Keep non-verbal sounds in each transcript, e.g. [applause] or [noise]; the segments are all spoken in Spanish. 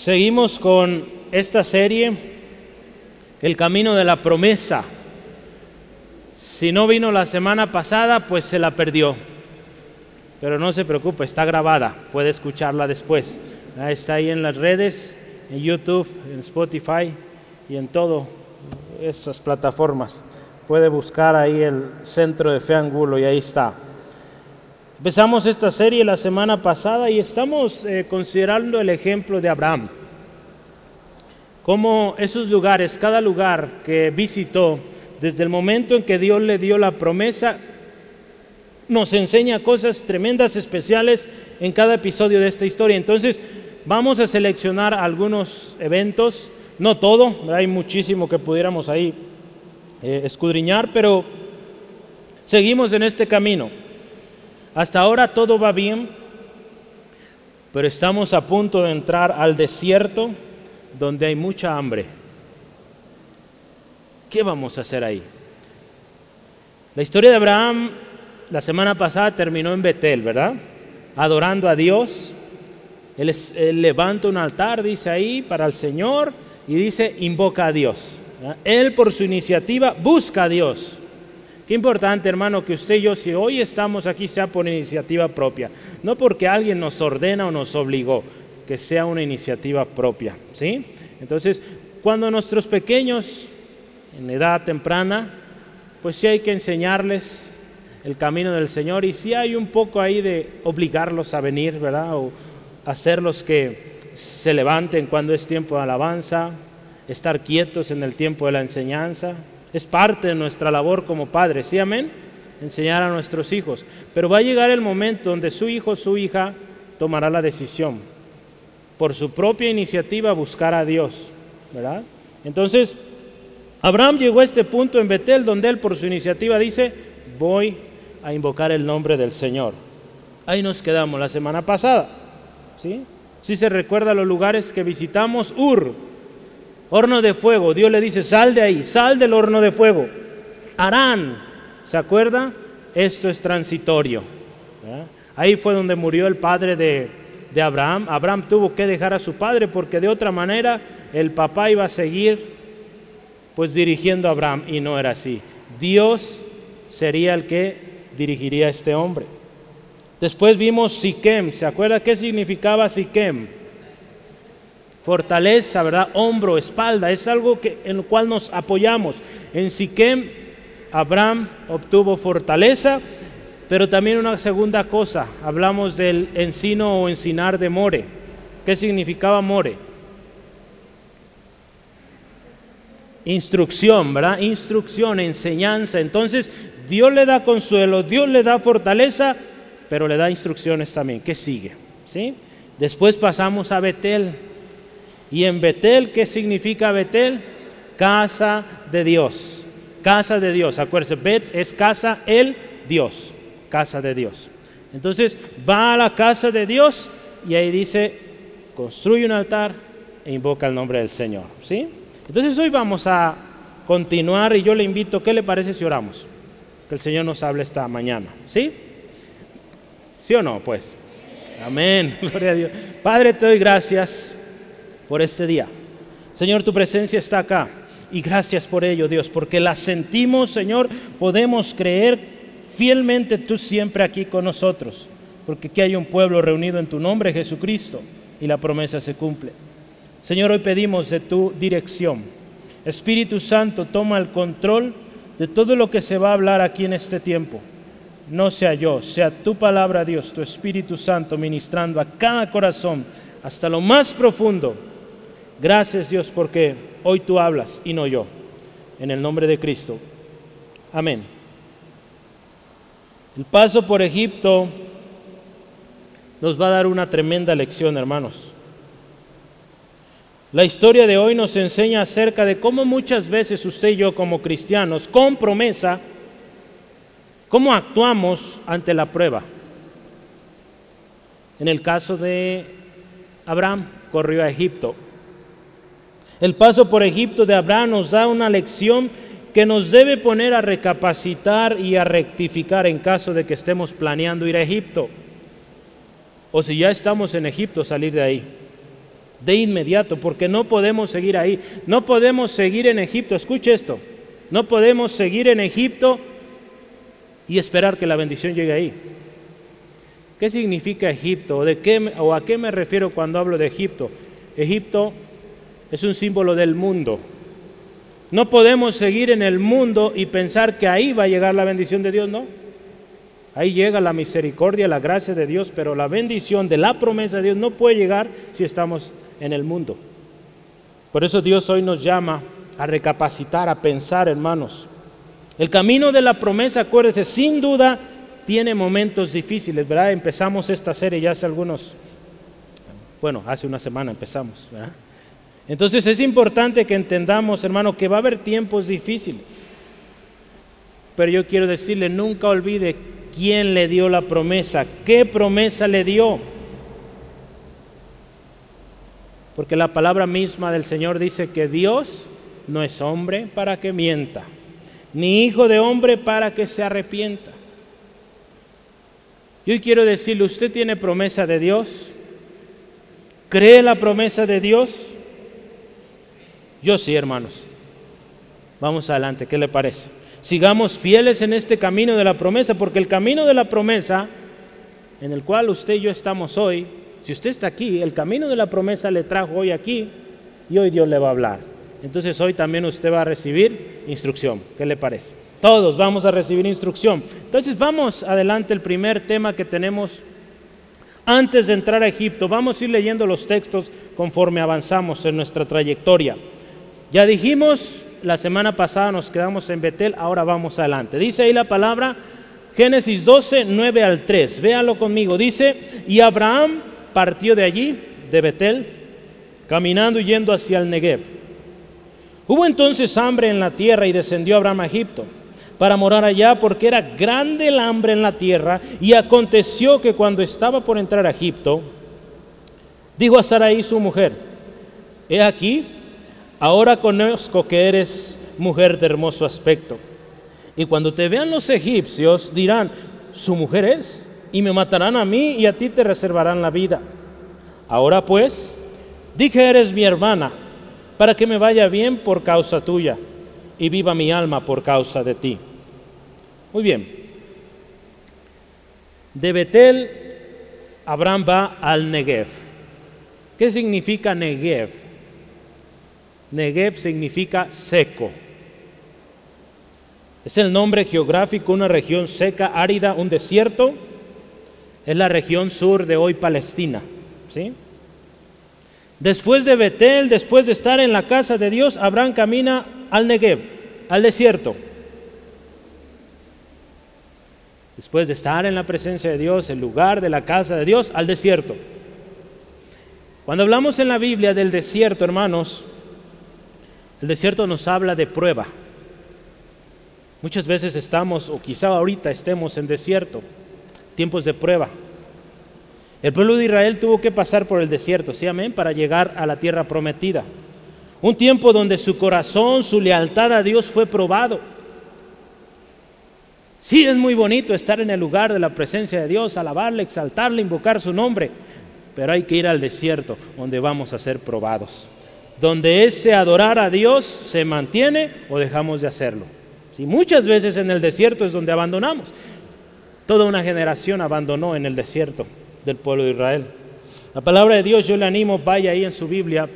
Seguimos con esta serie, El Camino de la Promesa. Si no vino la semana pasada, pues se la perdió. Pero no se preocupe, está grabada, puede escucharla después. Está ahí en las redes, en YouTube, en Spotify y en todas esas plataformas. Puede buscar ahí el Centro de Fe Angulo y ahí está. Empezamos esta serie la semana pasada y estamos eh, considerando el ejemplo de Abraham. Cómo esos lugares, cada lugar que visitó, desde el momento en que Dios le dio la promesa, nos enseña cosas tremendas, especiales en cada episodio de esta historia. Entonces, vamos a seleccionar algunos eventos, no todo, hay muchísimo que pudiéramos ahí eh, escudriñar, pero seguimos en este camino. Hasta ahora todo va bien, pero estamos a punto de entrar al desierto donde hay mucha hambre. ¿Qué vamos a hacer ahí? La historia de Abraham la semana pasada terminó en Betel, ¿verdad? Adorando a Dios. Él, levanta un altar, dice ahí, para el Señor y dice, invoca a Dios. Él por su iniciativa busca a Dios. Qué importante, hermano, que usted y yo, si hoy estamos aquí, sea por iniciativa propia. No porque alguien nos ordena o nos obligó, que sea una iniciativa propia. ¿sí? Entonces, cuando nuestros pequeños, en edad temprana, pues sí hay que enseñarles el camino del Señor y sí hay un poco ahí de obligarlos a venir, ¿verdad? O hacerlos que se levanten cuando es tiempo de alabanza, estar quietos en el tiempo de la enseñanza, es parte de nuestra labor como padres, ¿sí amén? Enseñar a nuestros hijos. Pero va a llegar el momento donde su hijo su hija tomará la decisión por su propia iniciativa buscar a Dios, ¿verdad? Entonces, Abraham llegó a este punto en Betel donde él por su iniciativa dice, voy a invocar el nombre del Señor. Ahí nos quedamos la semana pasada, ¿sí? Si se recuerda los lugares que visitamos, Ur, horno de fuego. Dios le dice, sal de ahí, sal del horno de fuego. Harán, ¿se acuerda? Esto es transitorio. Ahí fue donde murió el padre de, de Abraham. Abraham tuvo que dejar a su padre porque de otra manera el papá iba a seguir pues dirigiendo a Abraham y no era así. Dios sería el que dirigiría a este hombre. Después vimos Siquem, ¿se acuerda qué significaba Siquem? Fortaleza, ¿verdad? Hombro, espalda, es algo que, en lo cual nos apoyamos. En Siquem, Abraham obtuvo fortaleza, pero también una segunda cosa, hablamos del encino o encinar de More. ¿Qué significaba More? Instrucción, ¿verdad? Instrucción, enseñanza. Entonces, Dios le da consuelo, Dios le da fortaleza, pero le da instrucciones también. ¿Qué sigue? ¿Sí? Después pasamos a Betel. Y en Betel, ¿qué significa Betel? Casa de Dios. Casa de Dios. Acuérdense, Bet es casa, el Dios. Casa de Dios. Entonces va a la casa de Dios y ahí dice, construye un altar e invoca el nombre del Señor. ¿Sí? Entonces hoy vamos a continuar y yo le invito, ¿qué le parece si oramos? Que el Señor nos hable esta mañana. ¿Sí? ¿Sí o no? Pues. Amén. [laughs] Gloria a Dios. Padre, te doy gracias por este día. Señor, tu presencia está acá y gracias por ello, Dios, porque la sentimos, Señor, podemos creer fielmente tú siempre aquí con nosotros, porque aquí hay un pueblo reunido en tu nombre, Jesucristo, y la promesa se cumple. Señor, hoy pedimos de tu dirección. Espíritu Santo, toma el control de todo lo que se va a hablar aquí en este tiempo. No sea yo, sea tu palabra, Dios, tu Espíritu Santo, ministrando a cada corazón hasta lo más profundo Gracias Dios porque hoy tú hablas y no yo. En el nombre de Cristo. Amén. El paso por Egipto nos va a dar una tremenda lección, hermanos. La historia de hoy nos enseña acerca de cómo muchas veces usted y yo como cristianos, con promesa, cómo actuamos ante la prueba. En el caso de Abraham, corrió a Egipto. El paso por Egipto de Abraham nos da una lección que nos debe poner a recapacitar y a rectificar en caso de que estemos planeando ir a Egipto. O si ya estamos en Egipto, salir de ahí. de inmediato, porque no podemos seguir ahí, no podemos seguir en Egipto, escuche esto, no podemos seguir en Egipto y esperar que la bendición llegue ahí. ¿Qué significa Egipto? ¿O, de qué, ¿O a qué me refiero cuando hablo de Egipto? Egipto es un símbolo del mundo. No podemos seguir en el mundo y pensar que ahí va a llegar la bendición de Dios, no. Ahí llega la misericordia, la gracia de Dios, pero la bendición de la promesa de Dios no puede llegar si estamos en el mundo. Por eso Dios hoy nos llama a recapacitar, a pensar, hermanos. El camino de la promesa, acuérdense, sin duda tiene momentos difíciles, ¿verdad? Empezamos esta serie ya hace algunos, bueno, hace una semana empezamos, ¿verdad? Entonces es importante que entendamos, hermano, que va a haber tiempos difíciles. Pero yo quiero decirle, nunca olvide quién le dio la promesa, qué promesa le dio. Porque la palabra misma del Señor dice que Dios no es hombre para que mienta, ni hijo de hombre para que se arrepienta. Yo quiero decirle, ¿usted tiene promesa de Dios? ¿Cree la promesa de Dios? Yo sí, hermanos. Vamos adelante, ¿qué le parece? Sigamos fieles en este camino de la promesa, porque el camino de la promesa, en el cual usted y yo estamos hoy, si usted está aquí, el camino de la promesa le trajo hoy aquí y hoy Dios le va a hablar. Entonces hoy también usted va a recibir instrucción. ¿Qué le parece? Todos vamos a recibir instrucción. Entonces vamos adelante el primer tema que tenemos antes de entrar a Egipto. Vamos a ir leyendo los textos conforme avanzamos en nuestra trayectoria. Ya dijimos, la semana pasada nos quedamos en Betel, ahora vamos adelante. Dice ahí la palabra Génesis 12, 9 al 3. Véalo conmigo. Dice, y Abraham partió de allí, de Betel, caminando y yendo hacia el Negev. Hubo entonces hambre en la tierra y descendió Abraham a Egipto para morar allá porque era grande el hambre en la tierra. Y aconteció que cuando estaba por entrar a Egipto, dijo a Sarai su mujer, he aquí, ahora conozco que eres mujer de hermoso aspecto. Y cuando te vean los egipcios dirán, su mujer es y me matarán a mí y a ti te reservarán la vida. Ahora pues, di que eres mi hermana, para que me vaya bien por causa tuya y viva mi alma por causa de ti. Muy bien. De Betel, Abraham va al Negev. ¿Qué significa Negev? Negev significa seco. Es el nombre geográfico, una región seca, árida, un desierto es la región sur de hoy Palestina. ¿sí? Después de Betel, después de estar en la casa de Dios, Abraham camina al Negev, al desierto. Después de estar en la presencia de Dios, el lugar de la casa de Dios, al desierto. Cuando hablamos en la Biblia del desierto, hermanos, el desierto nos habla de prueba. Muchas veces estamos, o quizá ahorita estemos en desierto tiempos de prueba. El pueblo de Israel tuvo que pasar por el desierto, ¿sí amén? Para llegar a la tierra prometida. Un tiempo donde su corazón, su lealtad a Dios fue probado. Sí, es muy bonito estar en el lugar de la presencia de Dios, alabarle, exaltarle, invocar su nombre, pero hay que ir al desierto donde vamos a ser probados. Donde ese adorar a Dios se mantiene o dejamos de hacerlo. Sí, muchas veces en el desierto es donde abandonamos. Toda una generación abandonó en el desierto del pueblo de Israel. La palabra de Dios, yo le animo, vaya ahí en su Biblia,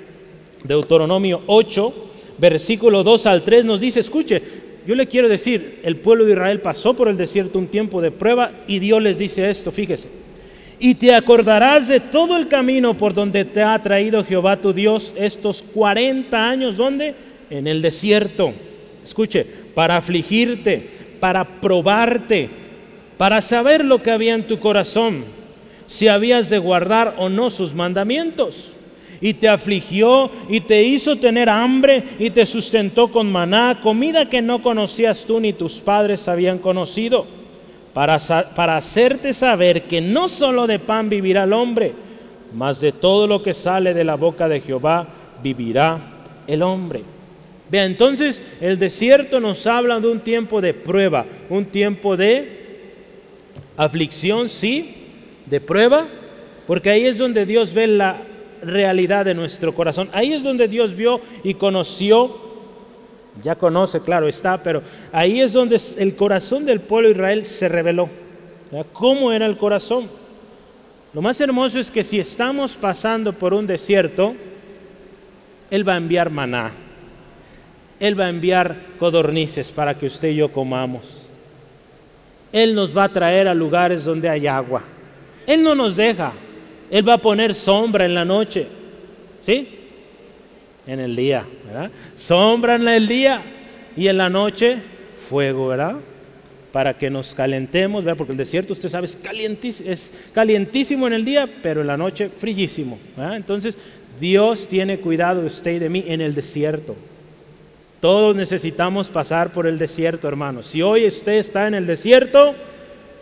Deuteronomio 8, versículo 2 al 3, nos dice, escuche, yo le quiero decir, el pueblo de Israel pasó por el desierto un tiempo de prueba y Dios les dice esto, fíjese, y te acordarás de todo el camino por donde te ha traído Jehová tu Dios estos 40 años, ¿dónde? En el desierto. Escuche, para afligirte, para probarte para saber lo que había en tu corazón, si habías de guardar o no sus mandamientos. Y te afligió y te hizo tener hambre y te sustentó con maná, comida que no conocías tú ni tus padres habían conocido, para, para hacerte saber que no solo de pan vivirá el hombre, mas de todo lo que sale de la boca de Jehová vivirá el hombre. Vea, entonces el desierto nos habla de un tiempo de prueba, un tiempo de aflicción, sí, de prueba, porque ahí es donde Dios ve la realidad de nuestro corazón. Ahí es donde Dios vio y conoció, ya conoce, claro está, pero ahí es donde el corazón del pueblo de Israel se reveló. ¿Cómo era el corazón? Lo más hermoso es que si estamos pasando por un desierto, Él va a enviar maná. Él va a enviar codornices para que usted y yo comamos. Él nos va a traer a lugares donde hay agua. Él no nos deja. Él va a poner sombra en la noche. ¿Sí? En el día, ¿verdad? Sombra en el día y en la noche fuego, ¿verdad? Para que nos calentemos, ¿verdad? Porque el desierto, usted sabe, es calientísimo, es calientísimo en el día, pero en la noche frillísimo. ¿verdad? Entonces, Dios tiene cuidado de usted y de mí en el desierto. Todos necesitamos pasar por el desierto, hermano. Si hoy usted está en el desierto,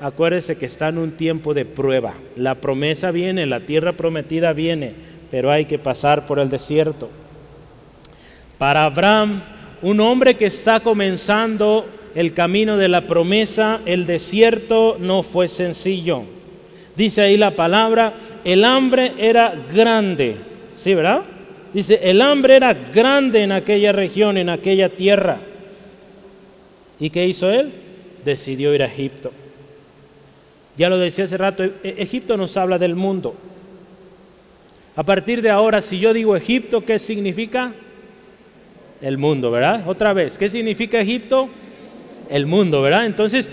acuérdese que está en un tiempo de prueba. La promesa viene, la tierra prometida viene, pero hay que pasar por el desierto. Para Abraham, un hombre que está comenzando el camino de la promesa, el desierto no fue sencillo. Dice ahí la palabra, el hambre era grande. ¿Sí, verdad? Dice, el hambre era grande en aquella región, en aquella tierra. ¿Y qué hizo él? Decidió ir a Egipto. Ya lo decía hace rato, e-, Egipto nos habla del mundo. A partir de ahora, si yo digo Egipto, ¿qué significa? El mundo, ¿verdad? Otra vez, ¿qué significa Egipto? El mundo, ¿verdad? Entonces,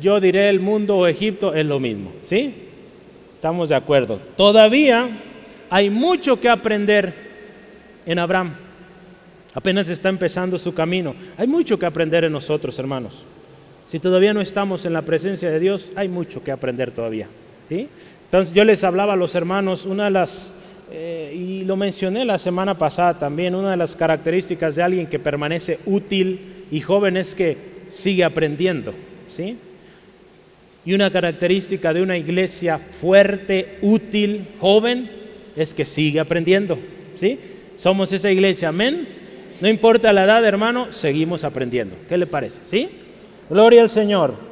yo diré el mundo o Egipto es lo mismo, ¿sí? Estamos de acuerdo. Todavía hay mucho que aprender en Abraham. Apenas está empezando su camino. Hay mucho que aprender en nosotros, hermanos. Si todavía no estamos en la presencia de Dios, hay mucho que aprender todavía. ¿sí? Entonces yo les hablaba a los hermanos, una de las, eh, y lo mencioné la semana pasada también, una de las características de alguien que permanece útil y joven es que sigue aprendiendo. ¿sí? Y una característica de una iglesia fuerte, útil, joven, es que sigue aprendiendo. ¿sí? Somos esa iglesia, amén. No importa la edad, hermano, seguimos aprendiendo. ¿Qué le parece? ¿Sí? Gloria al Señor.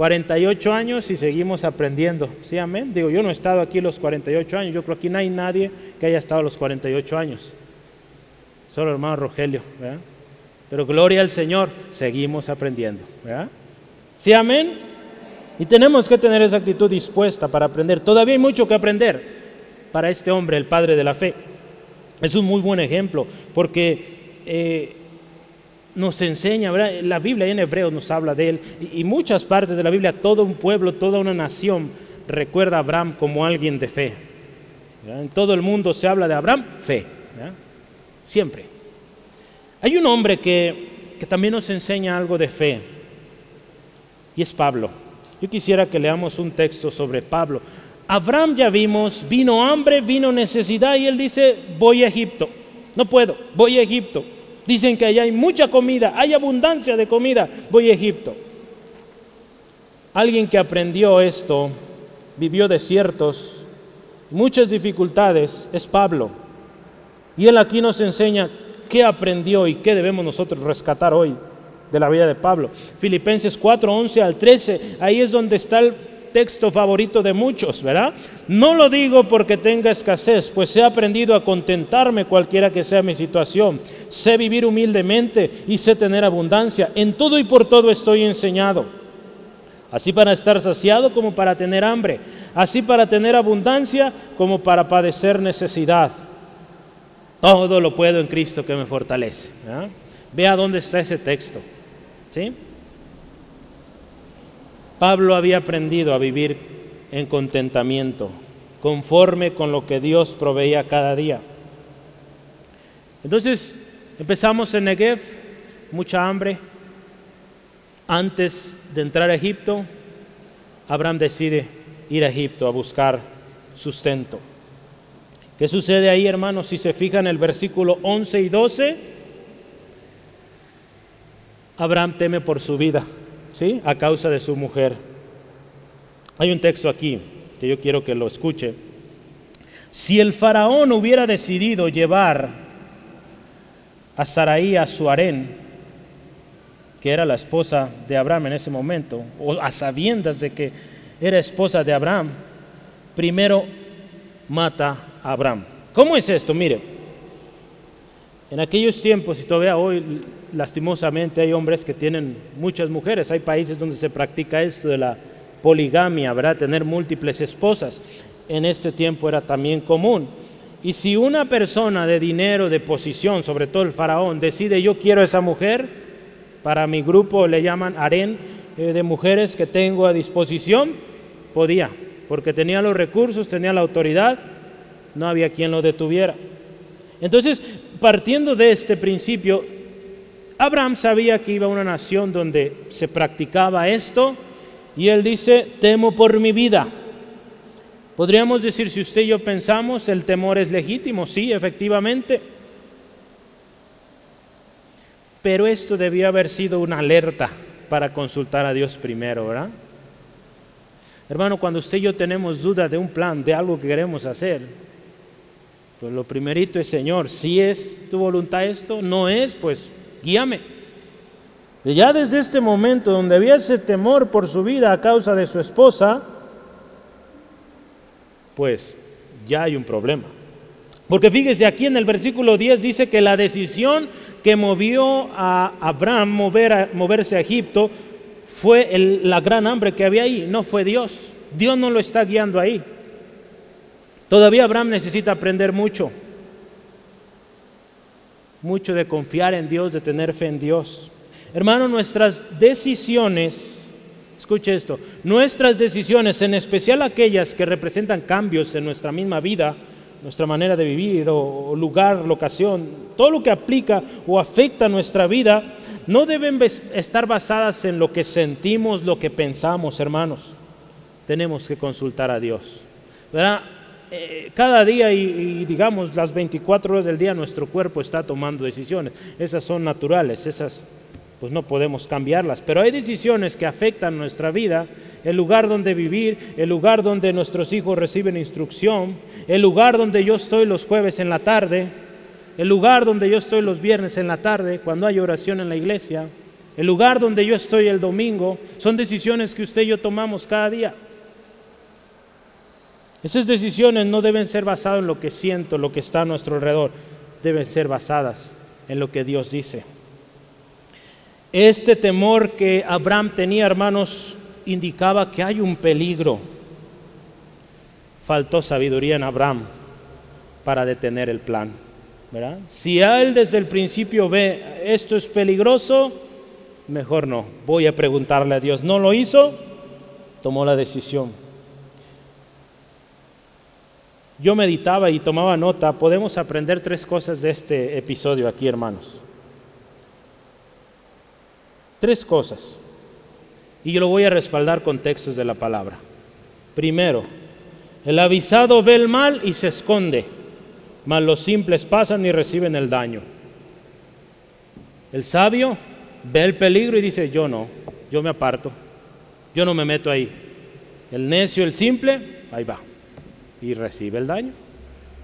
48 años y seguimos aprendiendo. ¿Sí, amén? Digo, yo no he estado aquí los 48 años. Yo creo que aquí no hay nadie que haya estado los 48 años. Solo el hermano Rogelio. ¿verdad? Pero gloria al Señor, seguimos aprendiendo. ¿verdad? ¿Sí, amén? Y tenemos que tener esa actitud dispuesta para aprender. Todavía hay mucho que aprender para este hombre, el padre de la fe. Es un muy buen ejemplo porque eh, nos enseña, la Biblia en hebreo nos habla de él y, muchas partes de la Biblia, todo un pueblo, toda una nación recuerda a Abraham como alguien de fe. En todo el mundo se habla de Abraham, fe, siempre. Hay un hombre que, que también nos enseña algo de fe y es Pablo. Yo quisiera que leamos un texto sobre Pablo. Abraham ya vimos, vino hambre, vino necesidad y él dice, voy a Egipto. No puedo, voy a Egipto. Dicen que allá hay mucha comida, hay abundancia de comida, voy a Egipto. Alguien que aprendió esto, vivió desiertos, muchas dificultades, es Pablo. Y él aquí nos enseña qué aprendió y qué debemos nosotros rescatar hoy de la vida de Pablo. Filipenses 4, 11 al 13, ahí es donde está el texto favorito de muchos, ¿verdad? No lo digo porque tenga escasez, pues he aprendido a contentarme cualquiera que sea mi situación. Sé vivir humildemente y sé tener abundancia. En todo y por todo estoy enseñado. Así para estar saciado como para tener hambre. Así para tener abundancia como para padecer necesidad. Todo lo puedo en Cristo que me fortalece. Vea dónde está ese texto. ¿Sí? Pablo había aprendido a vivir en contentamiento, conforme con lo que Dios proveía cada día. Entonces empezamos en Negev, mucha hambre. Antes de entrar a Egipto, Abraham decide ir a Egipto a buscar sustento. ¿Qué sucede ahí, hermanos? Si se fijan en el versículo 11 y 12, Abraham teme por su vida. ¿Sí? a causa de su mujer. Hay un texto aquí que yo quiero que lo escuche. Si el faraón hubiera decidido llevar a Saraí a su harén, que era la esposa de Abraham en ese momento, o a sabiendas de que era esposa de Abraham, primero mata Abraham. ¿Cómo es esto? Mire, en aquellos tiempos y todavía hoy lastimosamente hay hombres que tienen muchas mujeres, hay países donde se practica esto de la poligamia, ¿verdad? Tener múltiples esposas. En este tiempo era también común. Y si una persona de dinero, de posición, sobre todo el faraón, decide yo quiero a esa mujer, para mi grupo le llaman harén eh, de mujeres que tengo a disposición, podía, porque tenía los recursos, tenía la autoridad, no había quien lo detuviera. Entonces, partiendo de este principio, Abraham sabía que iba a una nación donde se practicaba esto y él dice, temo por mi vida. Podríamos decir, si usted y yo pensamos, el temor es legítimo, sí, efectivamente. Pero esto debía haber sido una alerta para consultar a Dios primero, ¿verdad? Hermano, cuando usted y yo tenemos dudas de un plan, de algo que queremos hacer, pues lo primerito es, Señor, si es tu voluntad esto, no es, pues guíame. Ya desde este momento donde había ese temor por su vida a causa de su esposa, pues ya hay un problema. Porque fíjese, aquí en el versículo 10 dice que la decisión que movió a Abraham mover moverse a Egipto fue la gran hambre que había ahí, no fue Dios. Dios no lo está guiando ahí. Todavía Abraham necesita aprender mucho, mucho de confiar en Dios, de tener fe en Dios. Hermano, nuestras decisiones Escuche esto, nuestras decisiones, en especial aquellas que representan cambios en nuestra misma vida, nuestra manera de vivir o, lugar, locación, todo lo que aplica o afecta nuestra vida, no deben estar basadas en lo que sentimos, lo que pensamos, hermanos. Tenemos que consultar a Dios. ¿verdad? Eh, cada día y, y, digamos las 24 horas del día nuestro cuerpo está tomando decisiones. Esas son naturales, esas pues no podemos cambiarlas. Pero hay decisiones que afectan nuestra vida, el lugar donde vivir, el lugar donde nuestros hijos reciben instrucción, el lugar donde yo estoy los jueves en la tarde, el lugar donde yo estoy los viernes en la tarde, cuando hay oración en la iglesia, el lugar donde yo estoy el domingo, son decisiones que usted y yo tomamos cada día. Esas decisiones no deben ser basadas en lo que siento, lo que está a nuestro alrededor, deben ser basadas en lo que Dios dice. Este temor que Abraham tenía, hermanos, indicaba que hay un peligro. Faltó sabiduría en Abraham para detener el plan. ¿verdad? Si él desde el principio ve esto es peligroso, mejor no. Voy a preguntarle a Dios. No lo hizo, tomó la decisión. Yo meditaba y tomaba nota. Podemos aprender tres cosas de este episodio aquí, hermanos. Tres cosas. Y yo lo voy a respaldar con textos de la palabra. Primero, el avisado ve el mal y se esconde, mas los simples pasan y reciben el daño. El sabio ve el peligro y dice, yo no, yo me aparto, yo no me meto ahí. El necio, el simple, ahí va, y recibe el daño.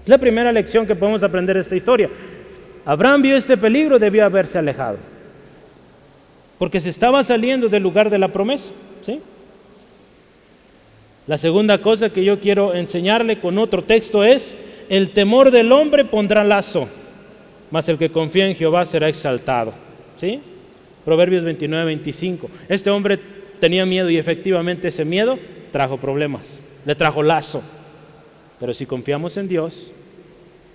Es la primera lección que podemos aprender de esta historia. Abraham vio este peligro, debió haberse alejado porque se estaba saliendo del lugar de la promesa. ¿sí? La segunda cosa que yo quiero enseñarle con otro texto es, el temor del hombre pondrá lazo, mas el que confía en Jehová será exaltado. ¿sí? Proverbios 29, 25. Este hombre tenía miedo y efectivamente ese miedo trajo problemas, le trajo lazo. Pero si confiamos en Dios,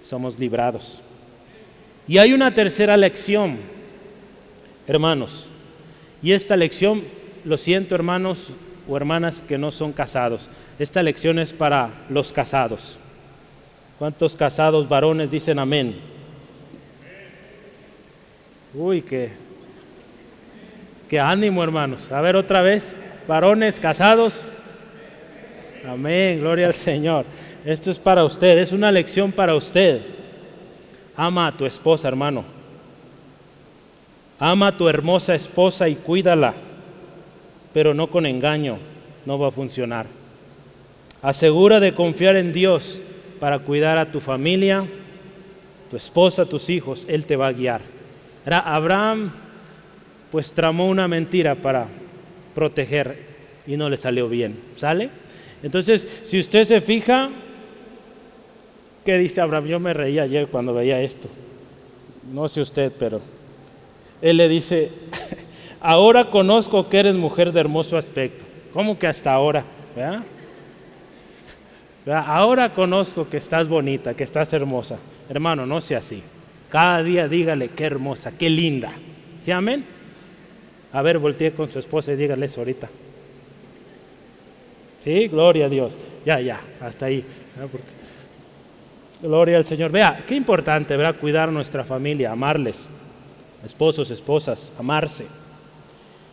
somos librados. Y hay una tercera lección, hermanos. Y esta lección, lo siento hermanos o hermanas que no son casados, esta lección es para los casados. ¿Cuántos casados varones dicen amén? Uy, qué, qué ánimo hermanos. A ver otra vez, varones casados. Amén, gloria al Señor. Esto es para usted, es una lección para usted. Ama a tu esposa, hermano. Ama a tu hermosa esposa y cuídala, pero no con engaño, no va a funcionar. Asegura de confiar en Dios para cuidar a tu familia, tu esposa, tus hijos, Él te va a guiar. Abraham pues tramó una mentira para proteger y no le salió bien, ¿sale? Entonces, si usted se fija, ¿Qué dice Abraham? Yo me reía ayer cuando veía esto. No sé usted, pero él le dice, [laughs] ahora conozco que eres mujer de hermoso aspecto. ¿Cómo que hasta ahora? Ahora conozco que estás bonita, que estás hermosa. Hermano, no sea así. Cada día dígale qué hermosa, qué linda. ¿Sí, amén? A ver, voltee con su esposa y dígale eso ahorita. Sí, gloria a Dios. Ya, ya, hasta ahí. Gloria al Señor. Vea, qué importante, ¿verdad? Cuidar a nuestra familia, amarles. Esposos, esposas, amarse.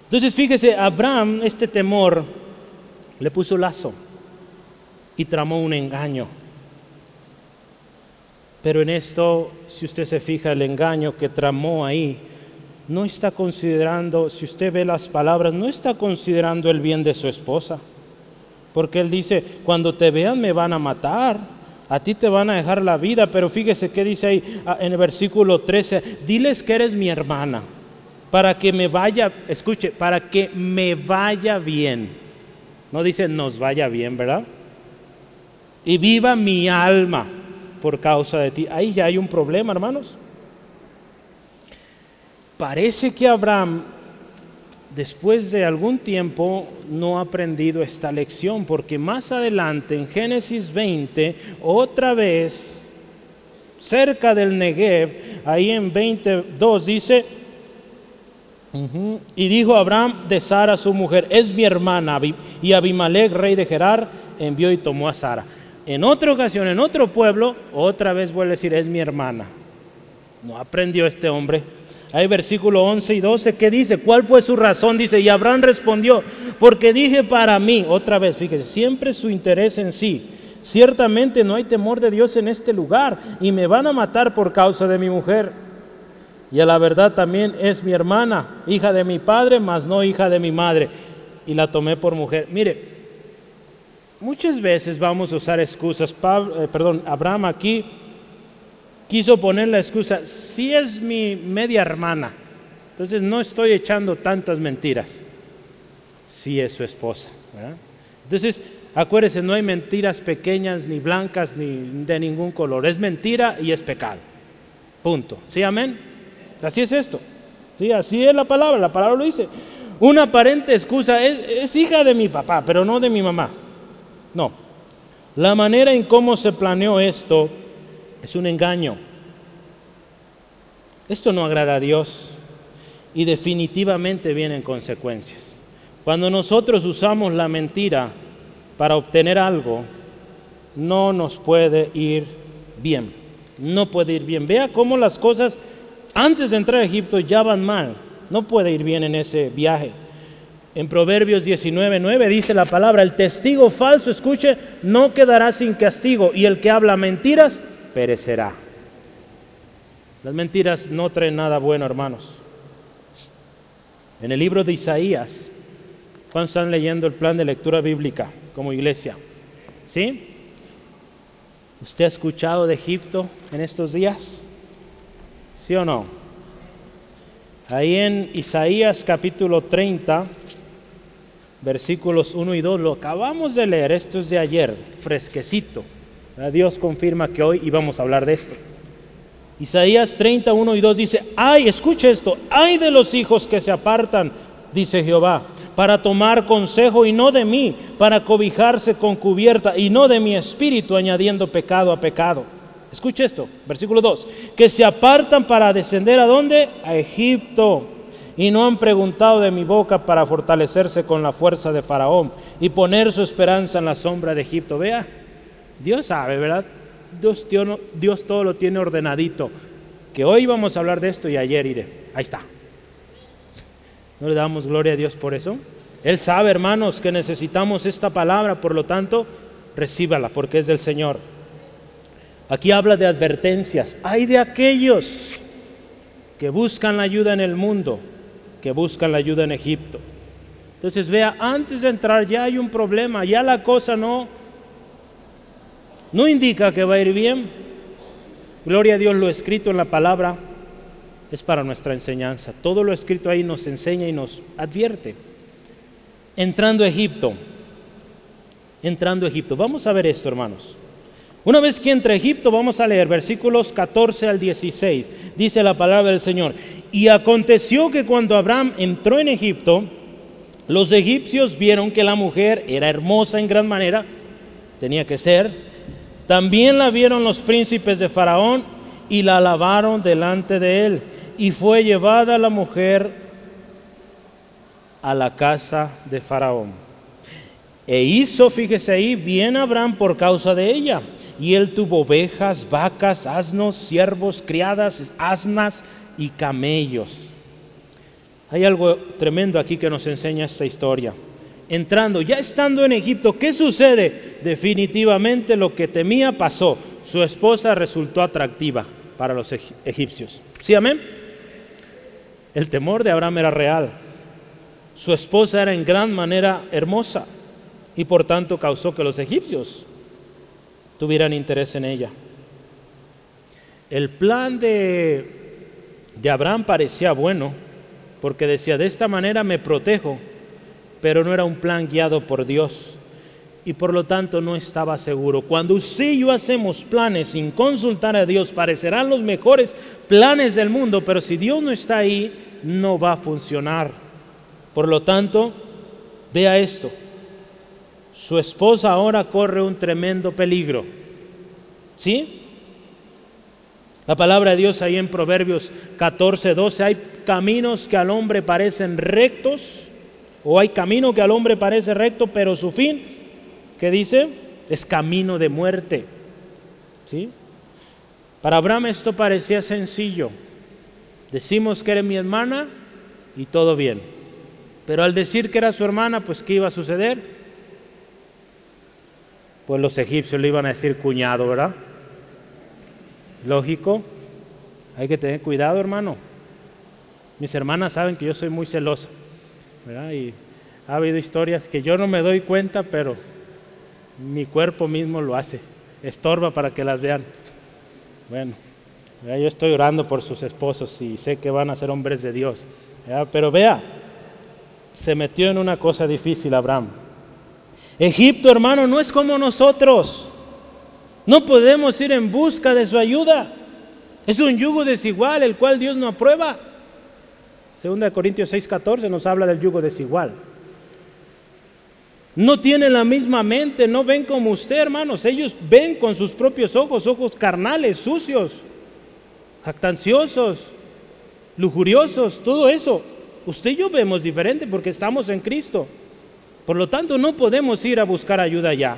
Entonces, fíjese, Abraham, este temor, le puso lazo y tramó un engaño. Pero en esto, si usted se fija, el engaño que tramó ahí, no está considerando, si usted ve las palabras, no está considerando el bien de su esposa. Porque él dice, cuando te vean me van a matar, a ti te van a dejar la vida, pero fíjese qué dice ahí ah, en el versículo 13, diles que eres mi hermana, para que me vaya, escuche, para que me vaya bien. No dice nos vaya bien, ¿verdad? y viva mi alma por causa de ti. Ahí ya hay un problema, hermanos. Parece que Abraham, después de algún tiempo, no ha aprendido esta lección, porque más adelante, en Génesis 20, otra vez, cerca del Negev, ahí en 22 dice, y dijo Abraham de Sara su mujer, es mi hermana, y Abimelech, rey de Gerar, envió y tomó a Sara. En otra ocasión, en otro pueblo, otra vez vuelve a decir, es mi hermana. No aprendió este hombre. Hay versículo 11 y 12 que dice, ¿cuál fue su razón? Dice, y Abraham respondió, porque dije para mí, otra vez, fíjese, siempre su interés en sí. Ciertamente no hay temor de Dios en este lugar y me van a matar por causa de mi mujer. Y a la verdad también es mi hermana, hija de mi padre, mas no hija de mi madre. Y la tomé por mujer. Mire, Muchas veces vamos a usar excusas. Eh, perdón, Abraham aquí quiso poner la excusa, si es mi media hermana, entonces no estoy echando tantas mentiras. Si es su esposa. Entonces, acuérdese, no hay mentiras pequeñas, ni blancas, ni de ningún color. Es mentira y es pecado. Punto. ¿Sí, amén? Así es esto. Sí, así es la palabra, la palabra lo dice. Una aparente excusa es hija de mi papá, pero no de mi mamá. No. La manera en cómo se planeó esto es un engaño. Esto no agrada a Dios y definitivamente vienen consecuencias. Cuando nosotros usamos la mentira para obtener algo, no nos puede ir bien. No puede ir bien. Vea cómo las cosas antes de entrar a Egipto ya van mal. No puede ir bien en ese viaje. En Proverbios 19:9 dice la palabra, el testigo falso, escuche, no quedará sin castigo y el que habla mentiras perecerá. Las mentiras no traen nada bueno, hermanos. En el libro de Isaías, cuando están leyendo el plan de lectura bíblica como iglesia, ¿sí? ¿Usted ha escuchado de Egipto en estos días? ¿Sí o no? Ahí en Isaías capítulo 30, versículos 1 y 2, lo acabamos de leer, esto es de ayer, fresquecito. Dios confirma que hoy íbamos a hablar de esto. Isaías 30, 1 y 2 dice, ay, escuche esto, ay de los hijos que se apartan, dice Jehová, para tomar consejo y no de mí, para cobijarse con cubierta y no de mi espíritu, añadiendo pecado a pecado. Escuche esto, versículo 2, que se apartan para descender a dónde? A Egipto y no han preguntado de mi boca para fortalecerse con la fuerza de Faraón y poner su esperanza en la sombra de Egipto. Vea, Dios sabe, ¿verdad? Dios, todo lo tiene ordenadito. Que hoy vamos a hablar de esto y ayer iré. Ahí está. ¿No le damos gloria a Dios por eso? Él sabe, hermanos, que necesitamos esta palabra, por lo tanto, recíbala porque es del Señor. Aquí habla de advertencias. Hay de aquellos que buscan la ayuda en el mundo, que buscan la ayuda en Egipto. Entonces vea, antes de entrar ya hay un problema, ya la cosa no, no indica que va a ir bien. Gloria a Dios, lo escrito en la palabra es para nuestra enseñanza. Todo lo escrito ahí nos enseña y nos advierte. Entrando a Egipto, entrando a Egipto. Vamos a ver esto, hermanos. Una vez que entra a Egipto, vamos a leer versículos 14 al 16. Dice la palabra del Señor. Y aconteció que cuando Abraham entró en Egipto, los egipcios vieron que la mujer era hermosa en gran manera, tenía que ser. También la vieron los príncipes de Faraón y la alabaron delante de él. Y fue llevada la mujer a la casa de Faraón. E hizo, fíjese ahí, bien Abraham por causa de ella y él tuvo ovejas, vacas, asnos, siervos, criadas, asnas y camellos. Hay algo tremendo aquí que nos enseña esta historia. Entrando, ya estando en Egipto, ¿qué sucede? Definitivamente lo que temía pasó. Su esposa resultó atractiva para los egipcios. ¿Sí, amén? El temor de Abraham era real. Su esposa era en gran manera hermosa y por tanto causó que los egipcios tuvieran interés en ella. El plan de, de Abraham parecía bueno, porque decía, de esta manera me protejo, pero no era un plan guiado por Dios y por lo tanto no estaba seguro. Cuando usted y yo hacemos planes sin consultar a Dios, parecerán los mejores planes del mundo, pero si Dios no está ahí, no va a funcionar. Por lo tanto, vea esto, su esposa ahora corre un tremendo peligro. ¿Sí? La palabra de Dios ahí en Proverbios 14, 12, hay caminos que al hombre parecen rectos, o hay camino que al hombre parece recto, pero su fin, ¿qué dice? Es camino de muerte. ¿Sí? Para Abraham esto parecía sencillo. Decimos que era mi hermana y todo bien. Pero al decir que era su hermana, pues ¿qué iba a suceder? pues los egipcios le iban a decir cuñado, ¿verdad? Lógico. Hay que tener cuidado, hermano. Mis hermanas saben que yo soy muy celoso, Y ha habido historias que yo no me doy cuenta, pero mi cuerpo mismo lo hace. Estorba para que las vean. Bueno, yo estoy orando por sus esposos y sé que van a ser hombres de Dios. Pero vea, se metió en una cosa difícil Abraham. Egipto, hermano, no es como nosotros. No podemos ir en busca de su ayuda. Es un yugo desigual, el cual Dios no aprueba. Segunda de Corintios 6:14 nos habla del yugo desigual. No tienen la misma mente, no ven como usted, hermanos. Ellos ven con sus propios ojos, ojos carnales, sucios, jactanciosos, lujuriosos, todo eso. Usted y yo vemos diferente porque estamos en Cristo. Por lo tanto, no podemos ir a buscar ayuda ya.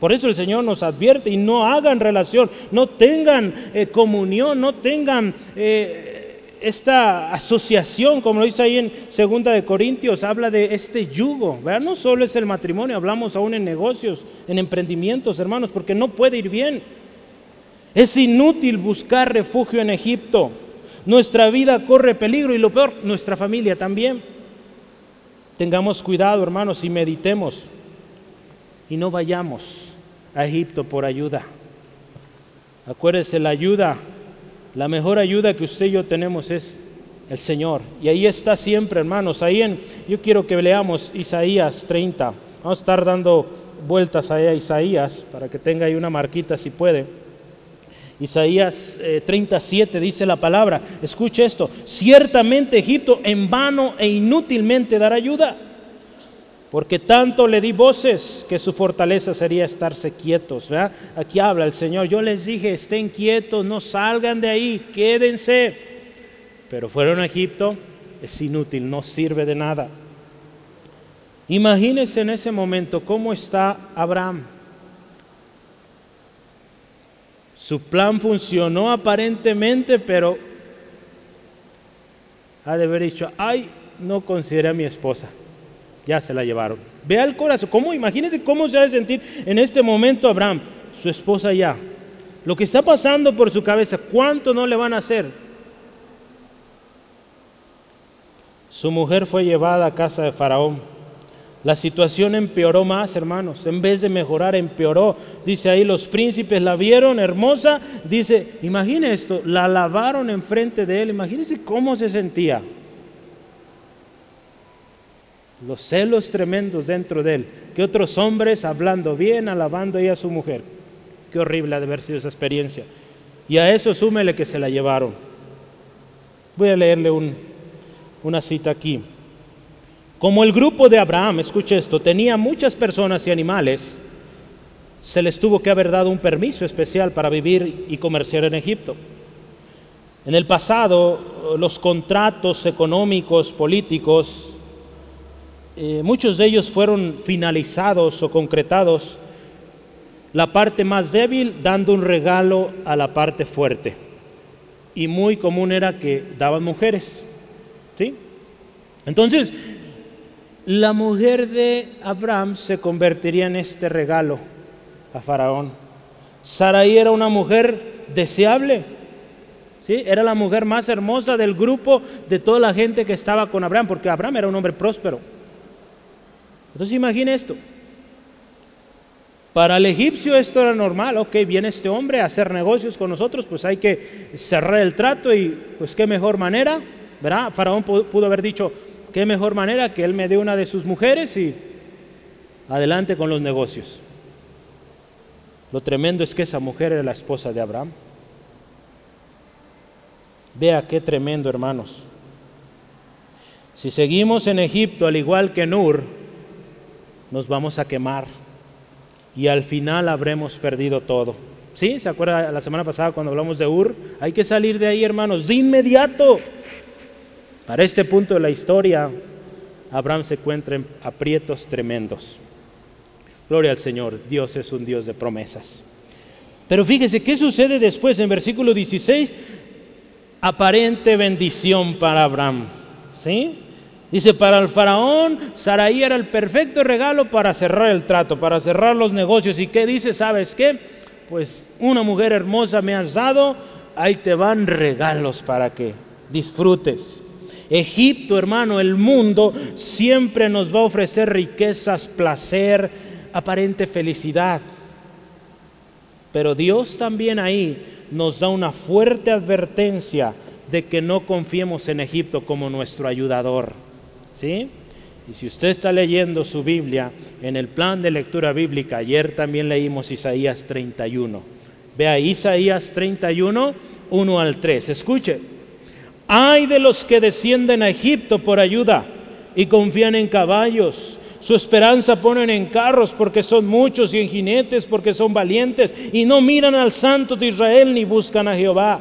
Por eso el Señor nos advierte y no hagan relación, no tengan eh, comunión, no tengan eh, esta asociación, como lo dice ahí en Segunda de Corintios, habla de este yugo. No solo es el matrimonio, hablamos aún en negocios, en emprendimientos, hermanos, porque no puede ir bien. Es inútil buscar refugio en Egipto. Nuestra vida corre peligro y lo peor, nuestra familia también. Tengamos cuidado, hermanos, y meditemos. Y no vayamos a Egipto por ayuda. Acuérdese, la ayuda, la mejor ayuda que usted y yo tenemos es el Señor. Y ahí está siempre, hermanos. Ahí en, yo quiero que leamos Isaías 30. Vamos a estar dando vueltas ahí a Isaías para que tenga ahí una marquita si puede. Isaías 37 eh, dice la palabra, escuche esto, ciertamente Egipto en vano e inútilmente dará ayuda, porque tanto le di voces que su fortaleza sería estarse quietos. Aquí habla el Señor, yo les dije, estén quietos, no salgan de ahí, quédense. Pero fueron a Egipto, es inútil, no sirve de nada. Imagínense en ese momento cómo está Abraham Su plan funcionó aparentemente, pero ha de haber dicho, ay, no consideré a mi esposa. Ya se la llevaron. Vea el corazón. ¿Cómo? Imagínense cómo se ha de sentir en este momento Abraham, su esposa ya. Lo que está pasando por su cabeza, ¿cuánto no le van a hacer? Su mujer fue llevada a casa de Faraón la situación empeoró más, hermanos. En vez de mejorar, empeoró. Dice ahí, los príncipes la vieron hermosa. Dice, imagine esto, la lavaron enfrente de él. Imagínense cómo se sentía. Los celos tremendos dentro de él. Que otros hombres hablando bien, alabando a su mujer. qué horrible ha de haber sido esa experiencia. Y a eso súmele que se la llevaron. Voy a leerle una cita aquí. Como el grupo de Abraham, escuche esto, tenía muchas personas y animales, se les tuvo que haber dado un permiso especial para vivir y comerciar en Egipto. En el pasado, los contratos económicos, políticos, eh, muchos de ellos fueron finalizados o concretados, la parte más débil dando un regalo a la parte fuerte. Y muy común era que daban mujeres. ¿Sí? Entonces, la mujer de Abraham se convertiría en este regalo a Faraón. Sarai era una mujer deseable. ¿Sí? Era la mujer más hermosa del grupo de toda la gente que estaba con Abraham, porque Abraham era un hombre próspero. Entonces imagine esto. Para el egipcio esto era normal, ok, viene este hombre a hacer negocios con nosotros, pues hay que cerrar el trato y pues qué mejor manera, ¿verdad? Faraón pudo haber dicho, qué mejor manera que él me dé una de sus mujeres y adelante con los negocios. Lo tremendo es que esa mujer era la esposa de Abraham. Vea qué tremendo, hermanos. Si seguimos en Egipto al igual que Nur, nos vamos a quemar y al final habremos perdido todo. ¿Sí? ¿Se acuerda la semana pasada cuando hablamos de Ur? Hay que salir de ahí, hermanos, de inmediato. Para este punto de la historia, Abraham se encuentra en aprietos tremendos. Gloria al Señor, Dios es un Dios de promesas. Pero fíjese, ¿qué sucede después en versículo 16? Aparente bendición para Abraham. ¿Sí? Dice, para el faraón, Saraí era el perfecto regalo para cerrar el trato, para cerrar los negocios. ¿Y qué dice? ¿Sabes qué? Pues una mujer hermosa me has dado, ahí te van regalos para que disfrutes. Egipto, hermano, el mundo siempre nos va a ofrecer riquezas, placer, aparente felicidad. Pero Dios también ahí nos da una fuerte advertencia de que no confiemos en Egipto como nuestro ayudador. ¿Sí? Y si usted está leyendo su Biblia en el plan de lectura bíblica, ayer también leímos Isaías 31. Vea Isaías 31, 1 al 3. Escuche. Hay de los que descienden a Egipto por ayuda y confían en caballos. Su esperanza ponen en carros porque son muchos y en jinetes porque son valientes y no miran al santo de Israel ni buscan a Jehová.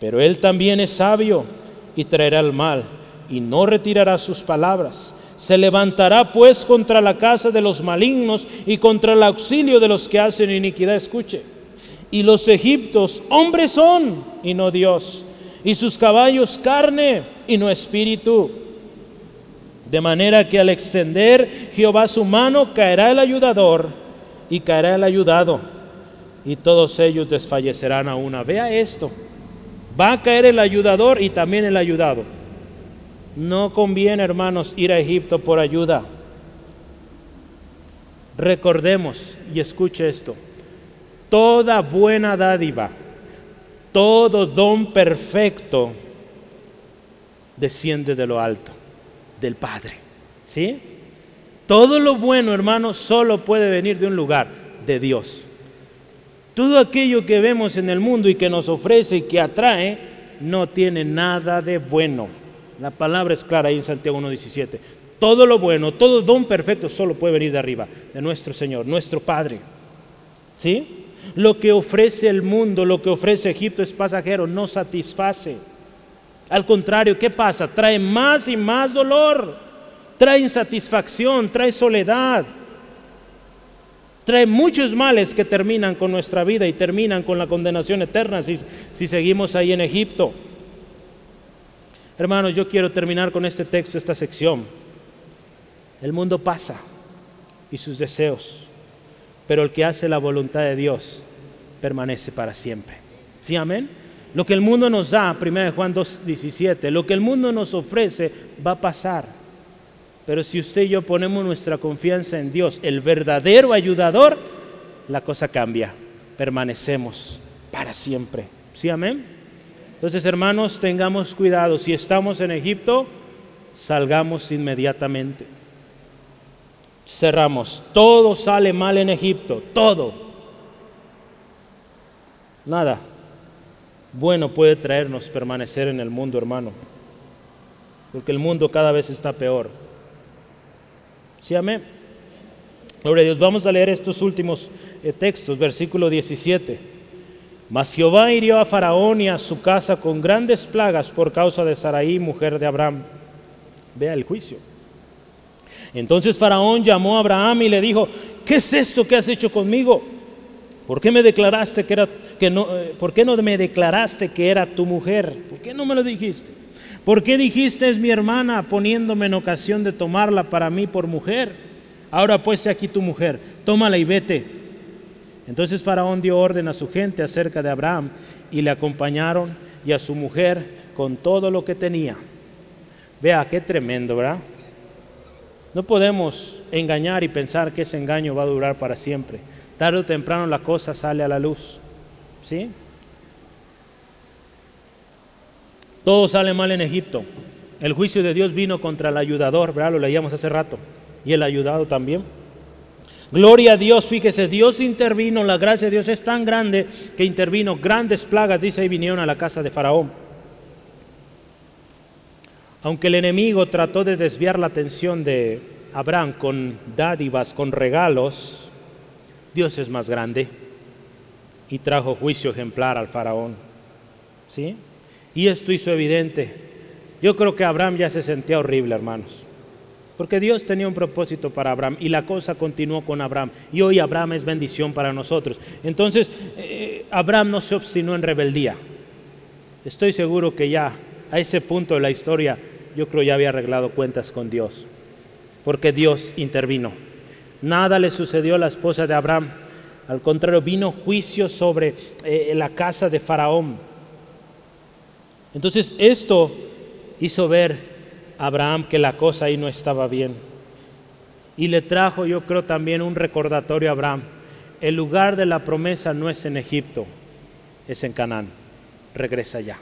Pero él también es sabio y traerá el mal y no retirará sus palabras. Se levantará pues contra la casa de los malignos y contra el auxilio de los que hacen iniquidad. Escuche. Y los egiptos hombres son y no Dios y sus caballos carne y no espíritu. De manera que al extender Jehová su mano caerá el ayudador y caerá el ayudado y todos ellos desfallecerán a una. Vea esto. Va a caer el ayudador y también el ayudado. No conviene, hermanos, ir a Egipto por ayuda. Recordemos y escuche esto. Toda buena dádiva todo don perfecto desciende de lo alto, del Padre. ¿Sí? Todo lo bueno, hermano, solo puede venir de un lugar, de Dios. Todo aquello que vemos en el mundo y que nos ofrece y que atrae, no tiene nada de bueno. La palabra es clara ahí en Santiago 1.17. Todo lo bueno, todo don perfecto solo puede venir de arriba, de nuestro Señor, nuestro Padre. ¿Sí? Lo que ofrece el mundo, lo que ofrece Egipto es pasajero, no satisface. Al contrario, ¿qué pasa? Trae más y más dolor, trae insatisfacción, trae soledad, trae muchos males que terminan con nuestra vida y terminan con la condenación eterna si, si seguimos ahí en Egipto. Hermanos, yo quiero terminar con este texto, esta sección. El mundo pasa y sus deseos pero el que hace la voluntad de Dios permanece para siempre. ¿Sí, amén? Lo que el mundo nos da, 1 Juan 2.17, lo que el mundo nos ofrece va a pasar. Pero si usted y yo ponemos nuestra confianza en Dios, el verdadero ayudador, la cosa cambia. Permanecemos para siempre. ¿Sí, amén? Entonces, hermanos, tengamos cuidado. Si estamos en Egipto, salgamos inmediatamente cerramos. Todo sale mal en Egipto, todo. Nada bueno puede traernos permanecer en el mundo, hermano. Porque el mundo cada vez está peor. ¿Sí, amén? Gloria a Dios. Vamos a leer estos últimos eh, textos, versículo 17. Mas Jehová hirió a Faraón y a su casa con grandes plagas por causa de Saraí, mujer de Abraham. Vea el juicio. Entonces Faraón llamó a Abraham y le dijo, ¿qué es esto que has hecho conmigo? ¿Por qué me declaraste que era que no eh, por qué no me declaraste que era tu mujer? ¿Por qué no me lo dijiste? ¿Por qué dijiste es mi hermana poniéndome en ocasión de tomarla para mí por mujer? Ahora pues aquí tu mujer, tómala y vete. Entonces Faraón dio orden a su gente acerca de Abraham y le acompañaron y a su mujer con todo lo que tenía. Vea qué tremendo, ¿verdad? No podemos engañar y pensar que ese engaño va a durar para siempre. Tarde o temprano la cosa sale a la luz. ¿Sí? Todo sale mal en Egipto. El juicio de Dios vino contra el ayudador, ¿verdad? Lo leíamos hace rato. Y el ayudado también. Gloria a Dios, fíjese, Dios intervino, la gracia de Dios es tan grande que intervino, grandes plagas, dice, y vinieron a la casa de Faraón. Aunque el enemigo trató de desviar la atención de Abraham con dádivas, con regalos, Dios es más grande y trajo juicio ejemplar al faraón. ¿Sí? Y esto hizo evidente. Yo creo que Abraham ya se sentía horrible, hermanos. Porque Dios tenía un propósito para Abraham y la cosa continuó con Abraham. Y hoy Abraham es bendición para nosotros. Entonces, eh, Abraham no se obstinó en rebeldía. Estoy seguro que ya a ese punto de la historia, yo creo ya había arreglado cuentas con Dios. Porque Dios intervino. Nada le sucedió a la esposa de Abraham. Al contrario, vino juicio sobre eh, la casa de Faraón. Entonces esto hizo ver Abraham que la cosa ahí no estaba bien. Y le trajo, yo creo, también un recordatorio a Abraham. El lugar de la promesa no es en Egipto, es en Canaán. Regresa ya.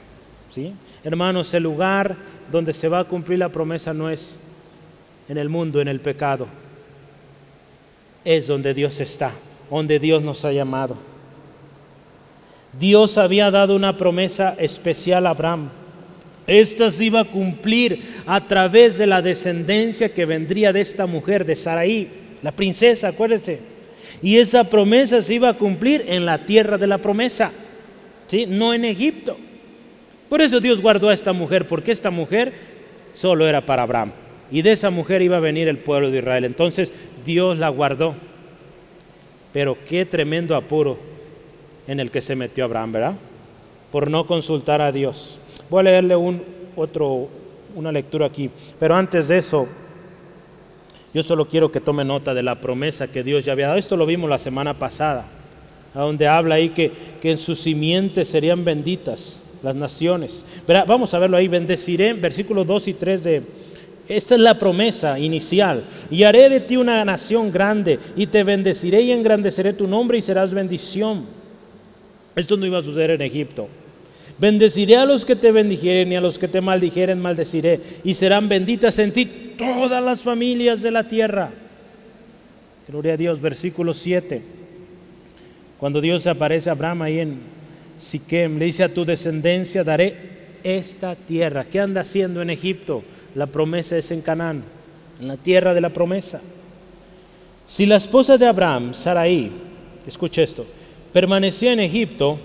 ¿sí? Hermanos, el lugar donde se va a cumplir la promesa no es en el mundo, en el pecado es donde Dios está, donde Dios nos ha llamado. Dios había dado una promesa especial a Abraham. Esta se iba a cumplir a través de la descendencia que vendría de esta mujer, de Saraí, la princesa, acuérdense. Y esa promesa se iba a cumplir en la tierra de la promesa, ¿sí? no en Egipto. Por eso Dios guardó a esta mujer, porque esta mujer solo era para Abraham y de esa mujer iba a venir el pueblo de Israel. Entonces Dios la guardó. Pero qué tremendo apuro en el que se metió Abraham, ¿verdad? Por no consultar a Dios. Voy a leerle un, otro, una lectura aquí. Pero antes de eso, yo solo quiero que tome nota de la promesa que Dios ya había dado. Esto lo vimos la semana pasada, donde habla ahí que, que en sus simientes serían benditas las naciones. Vamos a verlo ahí, bendeciré, versículos 2 y 3 de, esta es la promesa inicial. Y haré de ti una nación grande y te bendeciré y engrandeceré tu nombre y serás bendición. Esto no iba a suceder en Egipto. Bendeciré a los que te bendijeren y a los que te maldijeren maldeciré. Y serán benditas en ti todas las familias de la tierra. Gloria a Dios, versículo 7. Cuando Dios aparece a Abraham ahí en Siquem, le dice a tu descendencia, daré esta tierra. ¿Qué anda haciendo en Egipto? la promesa es en Canaán, en la tierra de la promesa. Si la esposa de Abraham, Sarai, escucha esto, permanecía en Egipto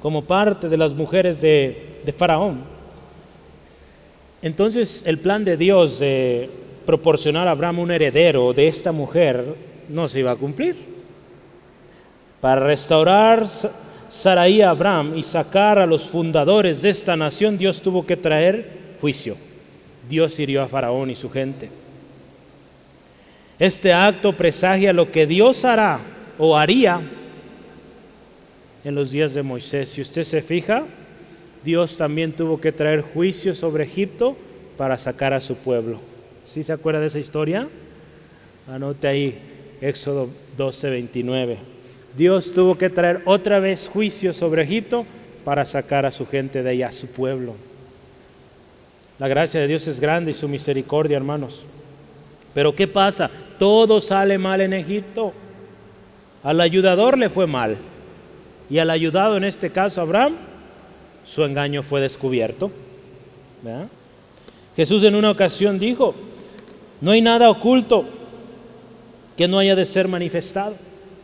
como parte de las mujeres de, de Faraón, entonces el plan de Dios de proporcionar a Abraham un heredero de esta mujer no se iba a cumplir. Para restaurar Sarai a Abraham y sacar a los fundadores de esta nación, Dios tuvo que traer juicio. Dios hirió a Faraón y su gente. Este acto presagia lo que Dios hará o haría en los días de Moisés. Si usted se fija, Dios también tuvo que traer juicio sobre Egipto para sacar a su pueblo. ¿Sí se acuerda de esa historia? Anote ahí Éxodo 12, 29. Dios tuvo que traer otra vez juicio sobre Egipto para sacar a su gente de allá, a su pueblo. La gracia de Dios es grande y su misericordia, hermanos. Pero ¿qué pasa? Todo sale mal en Egipto. Al ayudador le fue mal. Y al ayudado en este caso Abraham, su engaño fue descubierto. Jesús en una ocasión dijo, no hay nada oculto que no haya de ser manifestado,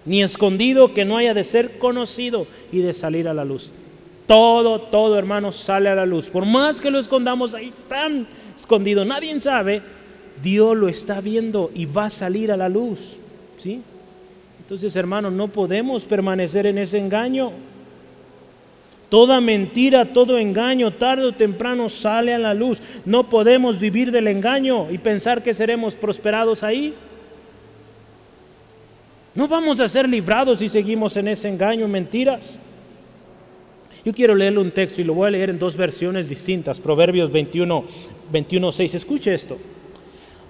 ni escondido que no haya de ser conocido y de salir a la luz. Todo, todo hermano sale a la luz. Por más que lo escondamos ahí tan escondido, nadie sabe, Dios lo está viendo y va a salir a la luz. ¿Sí? Entonces, hermano, no podemos permanecer en ese engaño. Toda mentira, todo engaño, tarde o temprano sale a la luz. No podemos vivir del engaño y pensar que seremos prosperados ahí. No vamos a ser librados si seguimos en ese engaño, mentiras. Yo quiero leerle un texto y lo voy a leer en dos versiones distintas. Proverbios 21, 21 6. Escuche esto.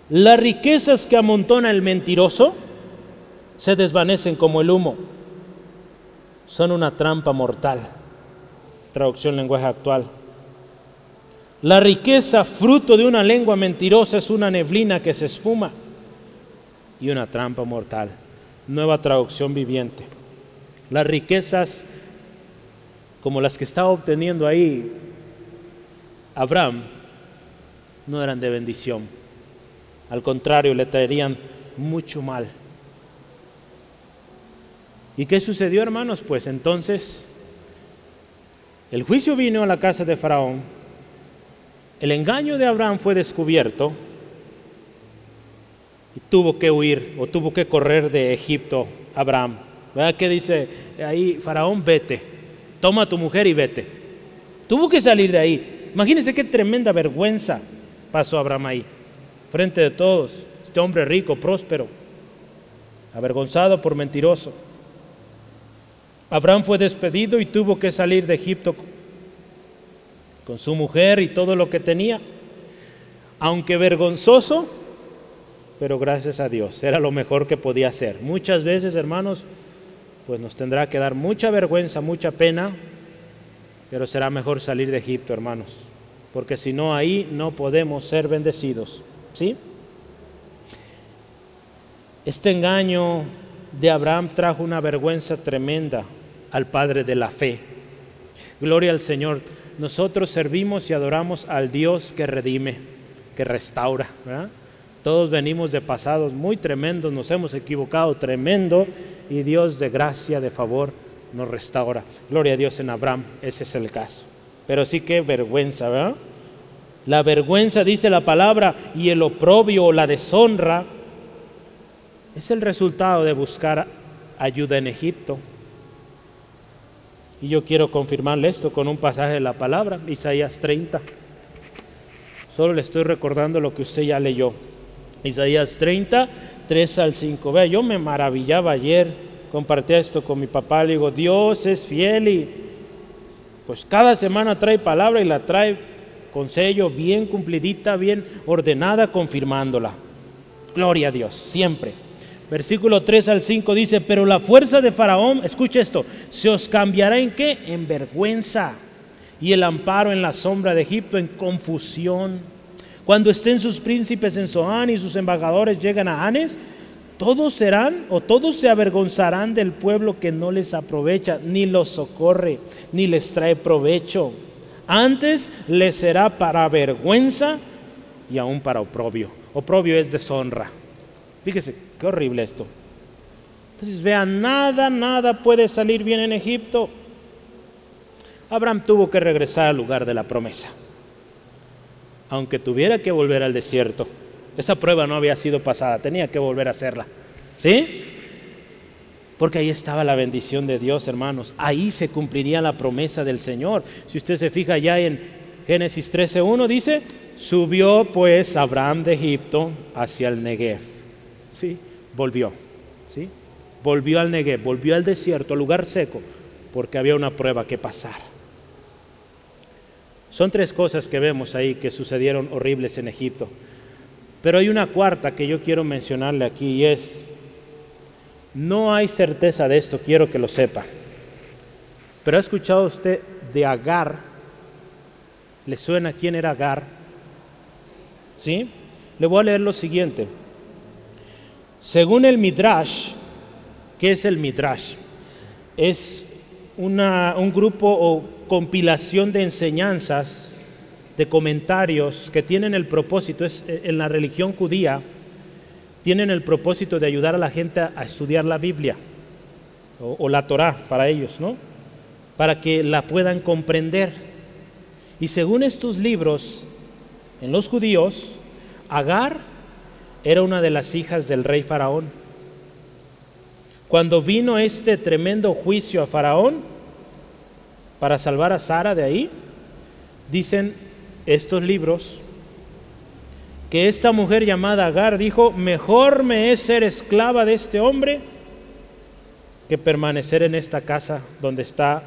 Las riquezas que amontona el mentiroso se desvanecen como el humo. Son una trampa mortal. Traducción lenguaje actual. La riqueza, fruto de una lengua mentirosa, es una neblina que se esfuma y una trampa mortal. Nueva traducción viviente. Las riquezas como las que estaba obteniendo ahí Abraham no eran de bendición al contrario, le traerían mucho mal. ¿Y qué sucedió, hermanos? Pues entonces el juicio vino a la casa de Faraón, el engaño de Abraham fue descubierto y tuvo que huir o tuvo que correr de Egipto Abraham. ¿Verdad qué dice ahí Faraón? Vete, toma tu mujer y vete. Tuvo que salir de ahí. Imagínense qué tremenda vergüenza pasó Abraham ahí frente de todos, este hombre rico, próspero, avergonzado por mentiroso. Abraham fue despedido y tuvo que salir de Egipto con su mujer y todo lo que tenía, aunque vergonzoso, pero gracias a Dios, era lo mejor que podía hacer. Muchas veces, hermanos, pues nos tendrá que dar mucha vergüenza, mucha pena, pero será mejor salir de Egipto, hermanos, porque si no ahí no podemos ser bendecidos. ¿Sí? Este engaño de Abraham trajo una vergüenza tremenda al Padre de la fe. Gloria al Señor. Nosotros servimos y adoramos al Dios que redime, que restaura. Todos venimos de pasados muy tremendos, nos hemos equivocado tremendo y Dios de gracia, de favor, nos restaura. Gloria a Dios en Abraham, ese es el caso. Pero sí que vergüenza, ¿verdad? La vergüenza, dice la palabra, y el oprobio o la deshonra es el resultado de buscar ayuda en Egipto. Y yo quiero confirmarle esto con un pasaje de la palabra, Isaías 30. Solo le estoy recordando lo que usted ya leyó. Isaías 30, 3 al 5. Vea, yo me maravillaba ayer, compartí esto con mi papá, le digo, Dios es fiel y pues cada semana trae palabra y la trae con sello, bien cumplidita, bien ordenada, confirmándola. Gloria a Dios, siempre. Versículo 3 al 5 dice, pero la fuerza de Faraón, escuche esto, se os cambiará en qué? En vergüenza. Y el amparo en la sombra de Egipto en confusión. Cuando estén sus príncipes en Zoán y sus embajadores llegan a Anes, todos serán o todos se avergonzarán del pueblo que no les aprovecha, ni los socorre, ni les trae provecho antes le será para vergüenza y aún para oprobio. Oprobio es deshonra. Fíjese, qué horrible esto. Entonces vean, nada, nada puede salir bien en Egipto. Abraham tuvo que regresar al lugar de la promesa, aunque tuviera que volver al desierto. Esa prueba no había sido pasada, tenía que volver a hacerla. ¿Sí? Porque ahí estaba la bendición de Dios, hermanos. Ahí se cumpliría la promesa del Señor. Si usted se fija ya en Génesis 13.1, dice, subió pues Abraham de Egipto hacia el Negev. ¿Sí? Volvió. ¿Sí? Volvió al Negev, volvió al desierto, al lugar seco, porque había una prueba que pasar. Son tres cosas que vemos ahí que sucedieron horribles en Egipto. Pero hay una cuarta que yo quiero mencionarle aquí y es no hay certeza de esto, quiero que lo sepa. Pero ha escuchado usted de Agar. ¿Le suena quién era Agar? ¿Sí? Le voy a leer lo siguiente. Según el Midrash, ¿qué es el Midrash? Es un grupo o compilación de enseñanzas, de comentarios que tienen el propósito, es, eh, en la religión judía, tienen el propósito de ayudar a la gente a estudiar la Biblia o, la Torah para ellos, ¿no? Para que la puedan comprender. Y según estos libros, en los judíos, Agar era una de las hijas del rey Faraón. Cuando vino este tremendo juicio a Faraón para salvar a Sara de ahí, dicen estos libros que esta mujer llamada Agar dijo, mejor me es ser esclava de este hombre que permanecer en esta casa donde está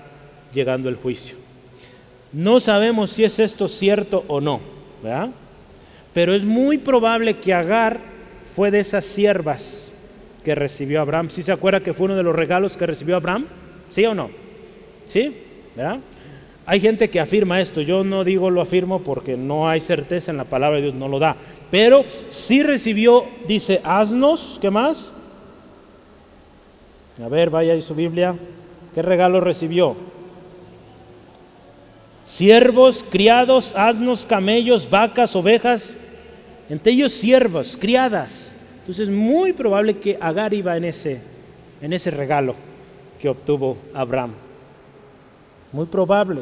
llegando el juicio. No sabemos si es esto cierto o no, ¿verdad? Pero es muy probable que Agar fue de esas siervas que recibió Abraham. ¿Sí se acuerda que fue uno de los regalos que recibió Abraham? ¿Sí o no? ¿Sí? ¿Verdad? Hay gente que afirma esto, yo no digo lo afirmo porque no hay certeza en la palabra de Dios, no lo da. Pero sí recibió, dice, asnos, ¿qué más? A ver, vaya ahí su Biblia. ¿Qué regalo recibió? Siervos, criados, asnos, camellos, vacas, ovejas, entre ellos siervos, criadas. Entonces es muy probable que Agar iba en ese, en ese regalo que obtuvo Abraham. Muy probable.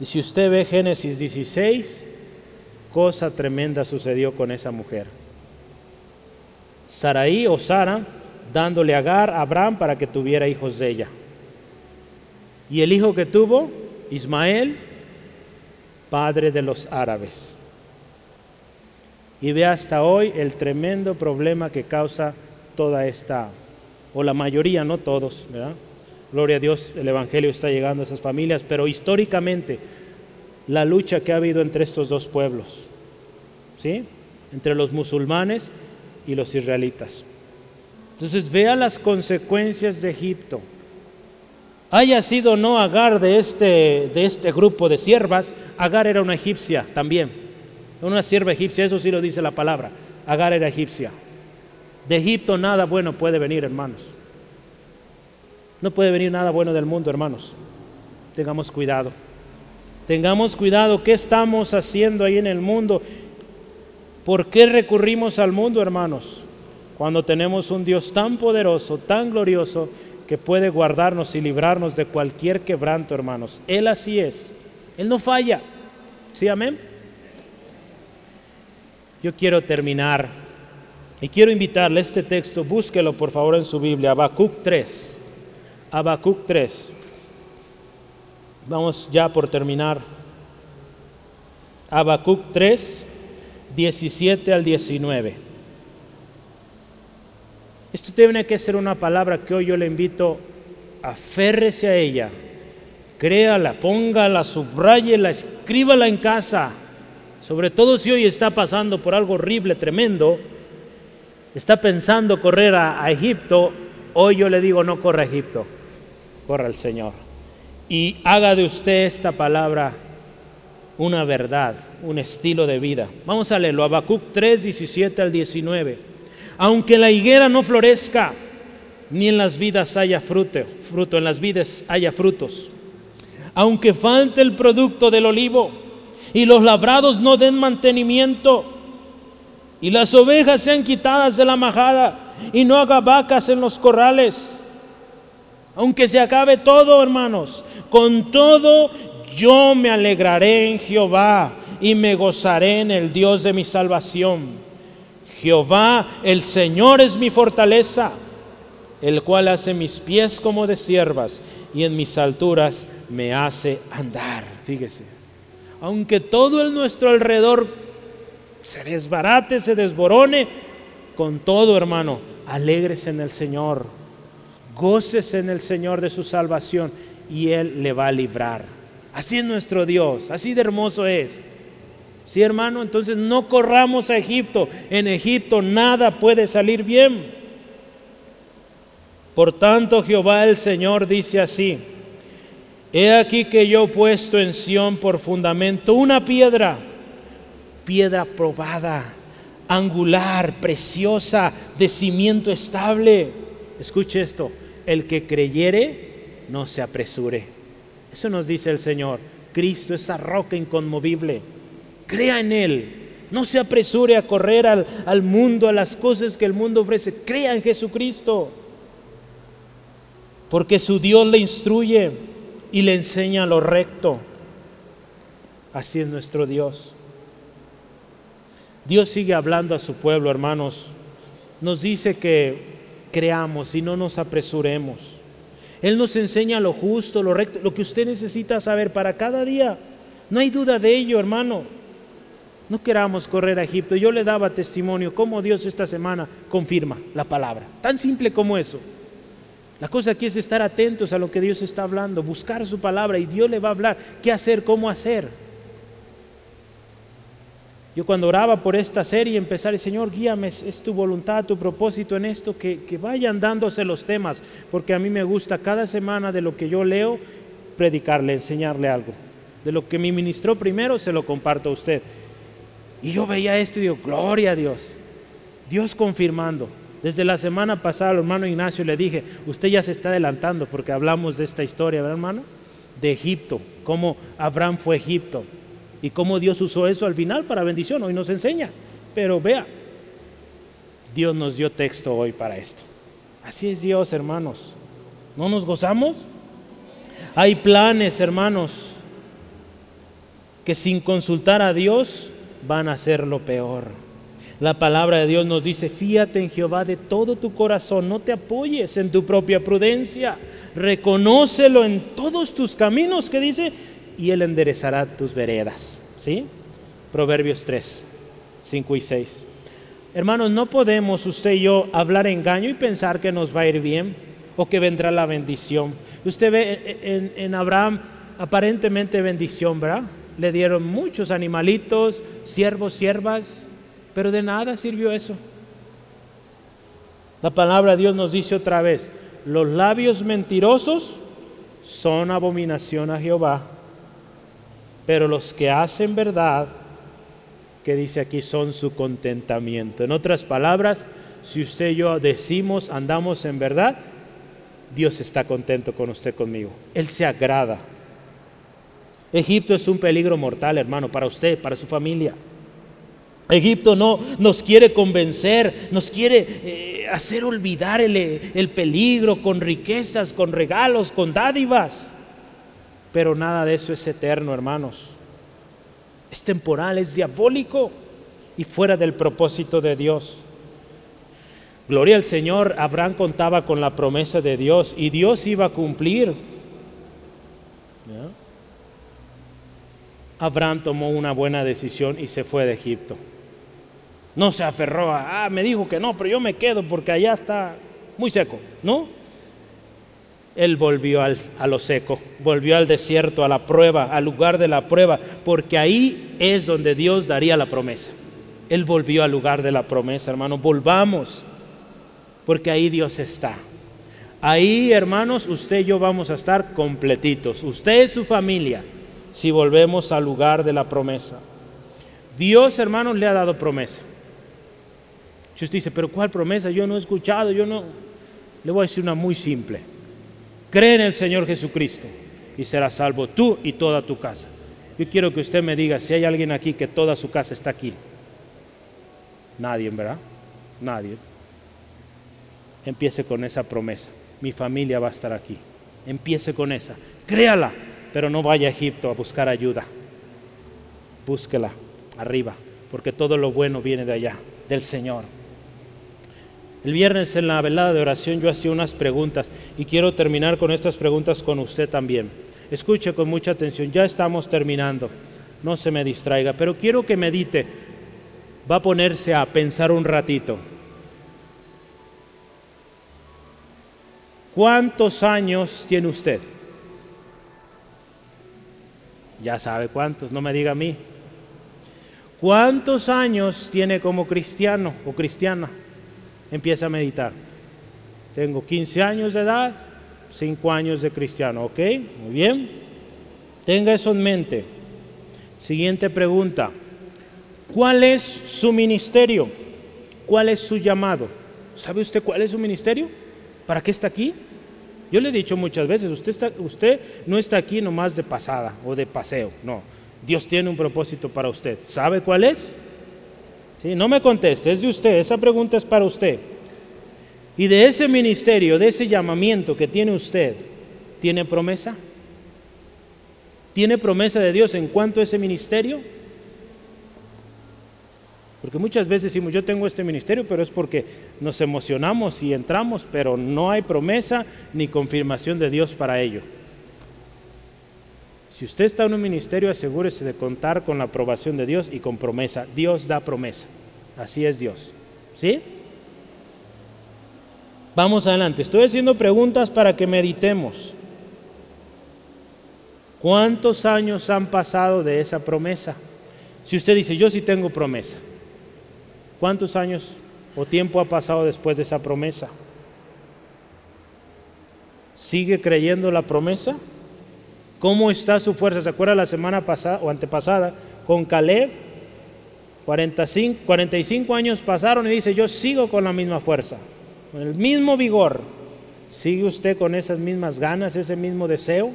Y si usted ve Génesis 16, cosa tremenda sucedió con esa mujer. Saraí o Sara dándole Agar a Abraham para que tuviera hijos de ella. Y el hijo que tuvo, Ismael, padre de los árabes. Y ve hasta hoy el tremendo problema que causa toda esta, o la mayoría, no todos, ¿verdad? Gloria a Dios, el Evangelio está llegando a esas familias, pero históricamente la lucha que ha habido entre estos dos pueblos, ¿sí? Entre los musulmanes y los israelitas. Entonces vea las consecuencias de Egipto. Haya sido no Agar de este, de este grupo de siervas, Agar era una egipcia también, una sierva egipcia, eso sí lo dice la palabra. Agar era egipcia. De Egipto nada bueno puede venir, hermanos. No puede venir nada bueno del mundo, hermanos. Tengamos cuidado. Tengamos cuidado. ¿Qué estamos haciendo ahí en el mundo? ¿Por qué recurrimos al mundo, hermanos? Cuando tenemos un Dios tan poderoso, tan glorioso, que puede guardarnos y librarnos de cualquier quebranto, hermanos. Él así es. Él no falla. ¿Sí, amén? Yo quiero terminar y quiero invitarle este texto, búsquelo por favor en su Biblia, Habacuc 3. Habacuc 3. Vamos ya por terminar. Habacuc 3, 17 al 19. Esto tiene que ser una palabra que hoy yo le invito, aférrese a ella, créala, póngala, subrayela, escríbala en casa. Sobre todo si hoy está pasando por algo horrible, tremendo, está pensando correr a, Egipto, hoy yo le digo no corra a Egipto corra al Señor. Y haga de usted esta palabra una verdad, un estilo de vida. Vamos a leerlo, Habacuc 3, 17 al 19. Aunque la higuera no florezca, ni en las vidas haya fruto, fruto, en las vidas haya frutos. Aunque falte el producto del olivo y los labrados no den mantenimiento y las ovejas sean quitadas de la majada y no haga vacas en los corrales aunque se acabe todo, hermanos, con todo yo me alegraré en Jehová y me gozaré en el Dios de mi salvación. Jehová, el Señor es mi fortaleza, el cual hace mis pies como de siervas y en mis alturas me hace andar. Fíjese, aunque todo en nuestro alrededor se desbarate, se desborone, con todo, hermano, alegres en el Señor goces en el Señor de su salvación y Él le va a librar. Así es nuestro Dios, así de hermoso es. Sí, hermano, entonces no corramos a Egipto. En Egipto nada puede salir bien. Por tanto, Jehová el Señor dice así: He aquí que yo he puesto en Sión por fundamento una piedra, piedra probada, angular, preciosa, de cimiento estable. Escuche esto: el que creyere no se apresure. Eso nos dice el Señor. Cristo, esa roca inconmovible. Crea en Él. No se apresure a correr al, al mundo, a las cosas que el mundo ofrece. Crea en Jesucristo. Porque su Dios le instruye y le enseña lo recto. Así es nuestro Dios. Dios sigue hablando a su pueblo, hermanos. Nos dice que creamos y no nos apresuremos. Él nos enseña lo justo, lo recto, lo que usted necesita saber para cada día. No hay duda de ello, hermano. No queramos correr a Egipto. Yo le daba testimonio cómo Dios esta semana confirma la palabra. Tan simple como eso. La cosa aquí es estar atentos a lo que Dios está hablando, buscar su palabra y Dios le va a hablar qué hacer, cómo hacer. Yo cuando oraba por esta serie, empezar, Señor, guíame, es tu voluntad, tu propósito en esto, que, que vayan dándose los temas, porque a mí me gusta cada semana de lo que yo leo, predicarle, enseñarle algo. De lo que me ministró primero, se lo comparto a usted. Y yo veía esto y digo, gloria a Dios. Dios confirmando. Desde la semana pasada al hermano Ignacio le dije, usted ya se está adelantando porque hablamos de esta historia, ¿verdad hermano? De Egipto, cómo Abraham fue Egipto y cómo Dios usó eso al final para bendición. Hoy nos enseña. Pero vea, Dios nos dio texto hoy para esto. Así es Dios, hermanos. ¿No nos gozamos? Hay planes, hermanos, que sin consultar a Dios van a ser lo peor. La palabra de Dios nos dice, fíate en Jehová de todo tu corazón, no te apoyes en tu propia prudencia, reconócelo en todos tus caminos, que dice, y Él enderezará tus veredas. ¿Sí? Proverbios 3, 5 y 6. Hermanos, no podemos usted y yo hablar engaño y pensar que nos va a ir bien o que vendrá la bendición. Usted ve en, en Abraham aparentemente bendición, ¿verdad? Le dieron muchos animalitos, siervos, siervas, pero de nada sirvió eso. La palabra de Dios nos dice otra vez, los labios mentirosos son abominación a Jehová, pero los que hacen verdad, que dice aquí, son su contentamiento. En otras palabras, si usted y yo decimos, andamos en verdad, Dios está contento con usted conmigo. Él se agrada. Egipto es un peligro mortal, hermano, para usted, para su familia. Egipto no nos quiere convencer, nos quiere eh, hacer olvidar el, el peligro con riquezas, con regalos, con dádivas. Pero nada de eso es eterno, hermanos. Es temporal, es diabólico y fuera del propósito de Dios. Gloria al Señor, Abraham contaba con la promesa de Dios y Dios iba a cumplir. Abraham tomó una buena decisión y se fue de Egipto. No se aferró a, ah, me dijo que no, pero yo me quedo porque allá está muy seco. No. Él volvió al, a lo seco, volvió al desierto, a la prueba, al lugar de la prueba, porque ahí es donde Dios daría la promesa. Él volvió al lugar de la promesa, hermano. Volvamos, porque ahí Dios está. Ahí, hermanos, usted y yo vamos a estar completitos. Usted y su familia, si volvemos al lugar de la promesa. Dios, hermanos, le ha dado promesa. Usted dice, pero ¿cuál promesa? Yo no he escuchado, yo no... Le voy a decir una muy simple. Cree en el Señor Jesucristo y serás salvo tú y toda tu casa. Yo quiero que usted me diga si hay alguien aquí que toda su casa está aquí. Nadie, ¿verdad? Nadie. Empiece con esa promesa. Mi familia va a estar aquí. Empiece con esa. Créala, pero no vaya a Egipto a buscar ayuda. Búsquela arriba, porque todo lo bueno viene de allá, del Señor. El viernes en la velada de oración yo hacía unas preguntas y quiero terminar con estas preguntas con usted también. Escuche con mucha atención, ya estamos terminando, no se me distraiga, pero quiero que medite, va a ponerse a pensar un ratito. ¿Cuántos años tiene usted? Ya sabe cuántos, no me diga a mí. ¿Cuántos años tiene como cristiano o cristiana? Empieza a meditar. Tengo 15 años de edad, 5 años de cristiano, ¿ok? Muy bien. Tenga eso en mente. Siguiente pregunta. ¿Cuál es su ministerio? ¿Cuál es su llamado? ¿Sabe usted cuál es su ministerio? ¿Para qué está aquí? Yo le he dicho muchas veces, usted, usted no está aquí nomás de pasada o de paseo, no. Dios tiene un propósito para usted. ¿Sabe cuál es? No me conteste, es de usted, esa pregunta es para usted. Y de ese ministerio, de ese llamamiento que tiene usted, ¿tiene promesa? ¿Tiene promesa de Dios en cuanto a ese ministerio? Porque muchas veces decimos, yo tengo este ministerio, pero es porque nos emocionamos y entramos, pero no hay promesa ni confirmación de Dios para ello. Si usted está en un ministerio, asegúrese de contar con la aprobación de Dios y con promesa. Dios da promesa. Así es Dios. ¿Sí? Vamos adelante. Estoy haciendo preguntas para que meditemos. ¿Cuántos años han pasado de esa promesa? Si usted dice, yo sí tengo promesa. ¿Cuántos años o tiempo ha pasado después de esa promesa? ¿Sigue creyendo la promesa? ¿Cómo está su fuerza? ¿Se acuerda la semana pasada o antepasada con Caleb? 45, 45 años pasaron y dice, yo sigo con la misma fuerza, con el mismo vigor. ¿Sigue usted con esas mismas ganas, ese mismo deseo?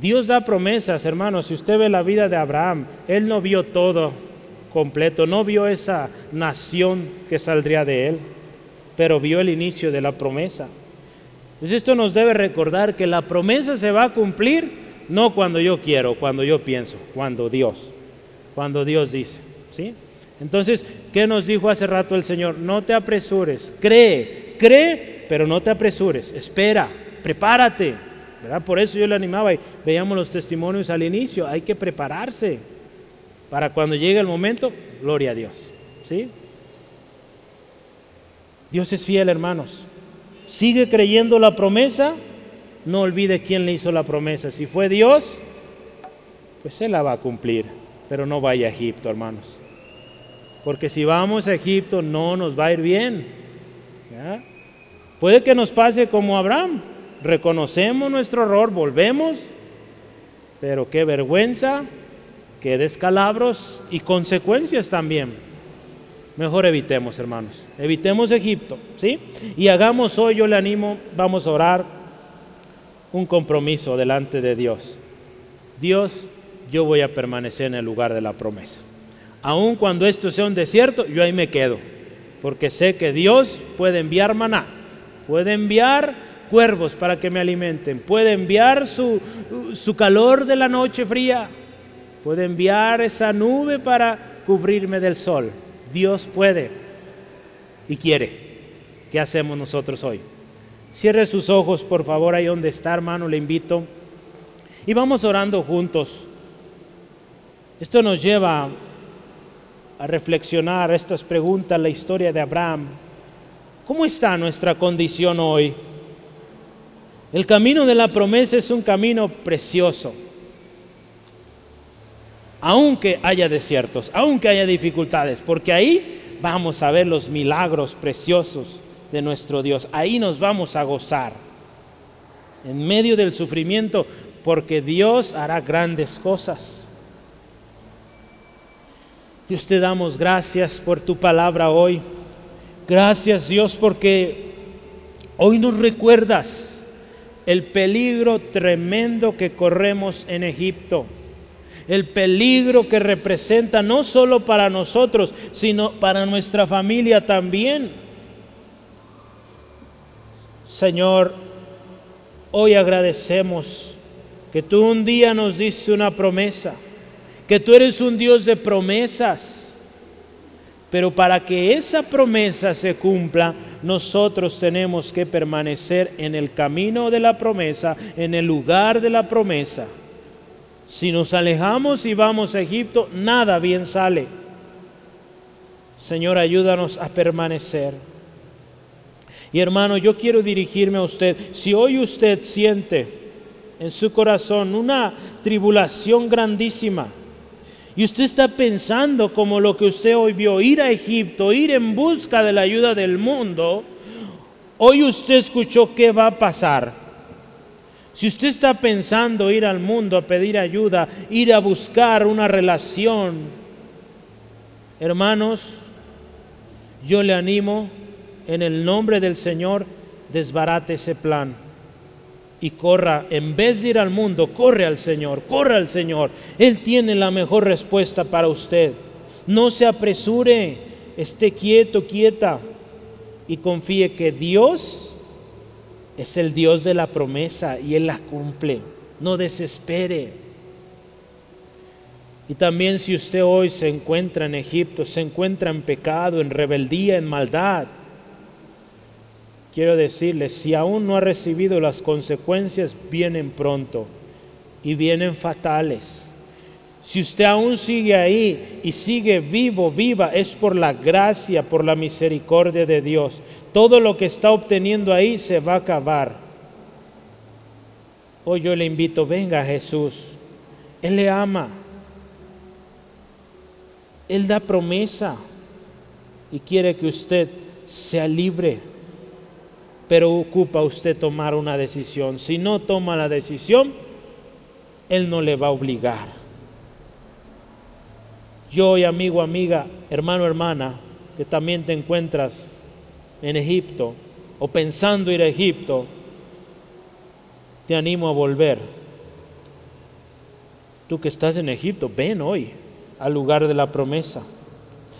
Dios da promesas, hermanos. Si usted ve la vida de Abraham, él no vio todo, completo, no vio esa nación que saldría de él, pero vio el inicio de la promesa. Entonces esto nos debe recordar que la promesa se va a cumplir no cuando yo quiero, cuando yo pienso, cuando Dios, cuando Dios dice, ¿sí? Entonces, ¿qué nos dijo hace rato el Señor? No te apresures, cree, cree, pero no te apresures, espera, prepárate, ¿verdad? Por eso yo le animaba y veíamos los testimonios al inicio, hay que prepararse para cuando llegue el momento, gloria a Dios. ¿Sí? Dios es fiel, hermanos. Sigue creyendo la promesa, no olvide quién le hizo la promesa. Si fue Dios, pues Él la va a cumplir. Pero no vaya a Egipto, hermanos. Porque si vamos a Egipto no nos va a ir bien. Puede que nos pase como Abraham. Reconocemos nuestro error, volvemos, pero qué vergüenza que descalabros y consecuencias también. Mejor evitemos, hermanos. Evitemos Egipto, ¿sí? Y hagamos hoy, yo le animo, vamos a orar un compromiso delante de Dios. Dios, yo voy a permanecer en el lugar de la promesa. Aun cuando esto sea un desierto, yo ahí me quedo. Porque sé que Dios puede enviar maná, puede enviar cuervos para que me alimenten, puede enviar su, su calor de la noche fría, puede enviar esa nube para cubrirme del sol. Dios puede y quiere. ¿Qué hacemos nosotros hoy? Cierre sus ojos, por favor, ahí donde está, hermano, le invito. Y vamos orando juntos. Esto nos lleva a reflexionar estas preguntas, la historia de Abraham. ¿Cómo está nuestra condición hoy? El camino de la promesa es un camino precioso aunque haya desiertos, aunque haya dificultades, porque ahí vamos a ver los milagros preciosos de nuestro Dios. Ahí nos vamos a gozar en medio del sufrimiento, porque Dios hará grandes cosas. Dios te damos gracias por tu palabra hoy. Gracias Dios porque hoy nos recuerdas el peligro tremendo que corremos en Egipto el peligro que representa no solo para nosotros, sino para nuestra familia también. Señor, hoy agradecemos que tú un día nos diste una promesa, que tú eres un Dios de promesas, pero para que esa promesa se cumpla, nosotros tenemos que permanecer en el camino de la promesa, en el lugar de la promesa. Si nos alejamos y vamos a Egipto, nada bien sale. Señor, ayúdanos a permanecer. Y hermano, yo quiero dirigirme a usted. Si hoy usted siente en su corazón una tribulación grandísima, y usted está pensando como lo que usted hoy vio, ir a Egipto, ir en busca de la ayuda del mundo, hoy usted escuchó qué va a pasar. Si usted está pensando ir al mundo a pedir ayuda, ir a buscar una relación, hermanos, yo le animo en el nombre del Señor desbarate ese plan y corra, en vez de ir al mundo, corre al Señor, corre al Señor. Él tiene la mejor respuesta para usted. No se apresure, esté quieto, quieta y confíe que Dios es el Dios de la promesa y Él la cumple. No desespere. Y también si usted hoy se encuentra en Egipto, se encuentra en pecado, en rebeldía, en maldad, quiero decirle, si aún no ha recibido las consecuencias, vienen pronto y vienen fatales. Si usted aún sigue ahí y sigue vivo, viva, es por la gracia, por la misericordia de Dios. Todo lo que está obteniendo ahí se va a acabar. Hoy yo le invito, venga Jesús. Él le ama. Él da promesa y quiere que usted sea libre. Pero ocupa usted tomar una decisión. Si no toma la decisión, Él no le va a obligar. Yo y amigo, amiga, hermano, hermana, que también te encuentras en Egipto o pensando ir a Egipto, te animo a volver. Tú que estás en Egipto, ven hoy al lugar de la promesa.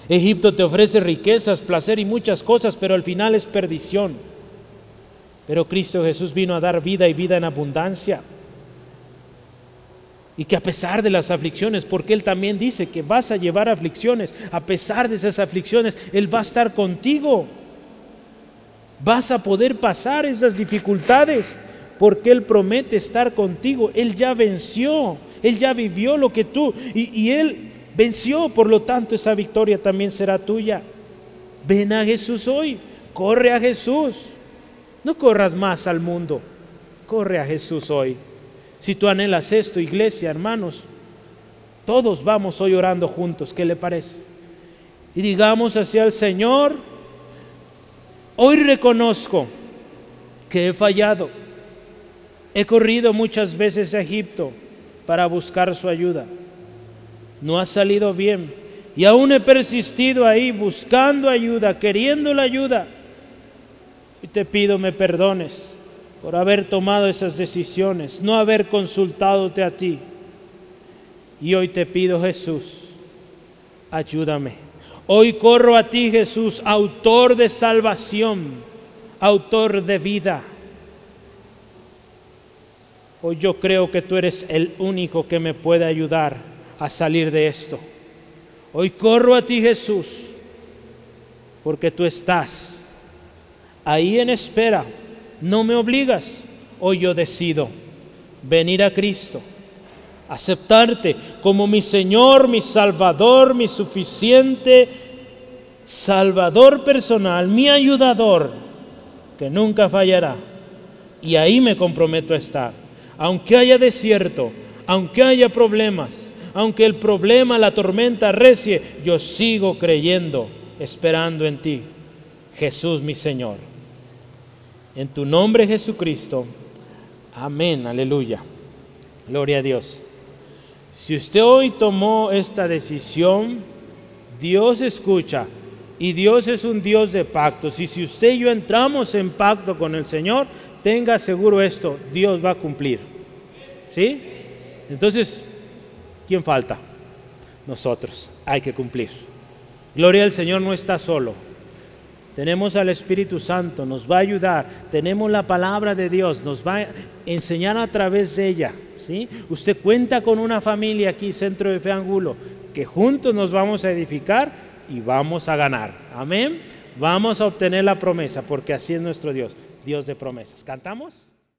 Egipto te ofrece riquezas, placer y muchas cosas, pero al final es perdición. Pero Cristo Jesús vino a dar vida y vida en abundancia. Y que a pesar de las aflicciones, porque Él también dice que vas a llevar aflicciones, a pesar de esas aflicciones, Él va a estar contigo. Vas a poder pasar esas dificultades, porque Él promete estar contigo. Él ya venció, Él ya vivió lo que tú, y, y Él venció, por lo tanto esa victoria también será tuya. Ven a Jesús hoy, corre a Jesús. No corras más al mundo, corre a Jesús hoy. Si tú anhelas esto, iglesia, hermanos, todos vamos hoy orando juntos, ¿qué le parece? Y digamos hacia el Señor, hoy reconozco que he fallado. He corrido muchas veces a Egipto para buscar su ayuda. No ha salido bien. Y aún he persistido ahí buscando ayuda, queriendo la ayuda. Y te pido me perdones por haber tomado esas decisiones, no haber consultadote a ti. Y hoy te pido, Jesús, ayúdame. Hoy corro a ti, Jesús, autor de salvación, autor de vida. Hoy yo creo que tú eres el único que me puede ayudar a salir de esto. Hoy corro a ti, Jesús, porque tú estás ahí en espera no me obligas, hoy yo decido venir a Cristo, aceptarte como mi Señor, mi Salvador, mi suficiente Salvador personal, mi ayudador, que nunca fallará. Y ahí me comprometo a estar. Aunque haya desierto, aunque haya problemas, aunque el problema, la tormenta recie, yo sigo creyendo, esperando en ti, Jesús mi Señor. En tu nombre Jesucristo. Amén, aleluya. Gloria a Dios. Si usted hoy tomó esta decisión, Dios escucha y Dios es un Dios de pactos. Y si usted y yo entramos en pacto con el Señor, tenga seguro esto, Dios va a cumplir. ¿Sí? Entonces, ¿quién falta? Nosotros. Hay que cumplir. Gloria al Señor no está solo tenemos al Espíritu Santo, nos va a ayudar, tenemos la palabra de Dios, nos va a enseñar a través de ella. ¿sí? Usted cuenta con una familia aquí, Centro de Fe Angulo, que juntos nos vamos a edificar y vamos a ganar. Amén. Vamos a obtener la promesa, porque así es nuestro Dios, Dios de promesas. ¿Cantamos?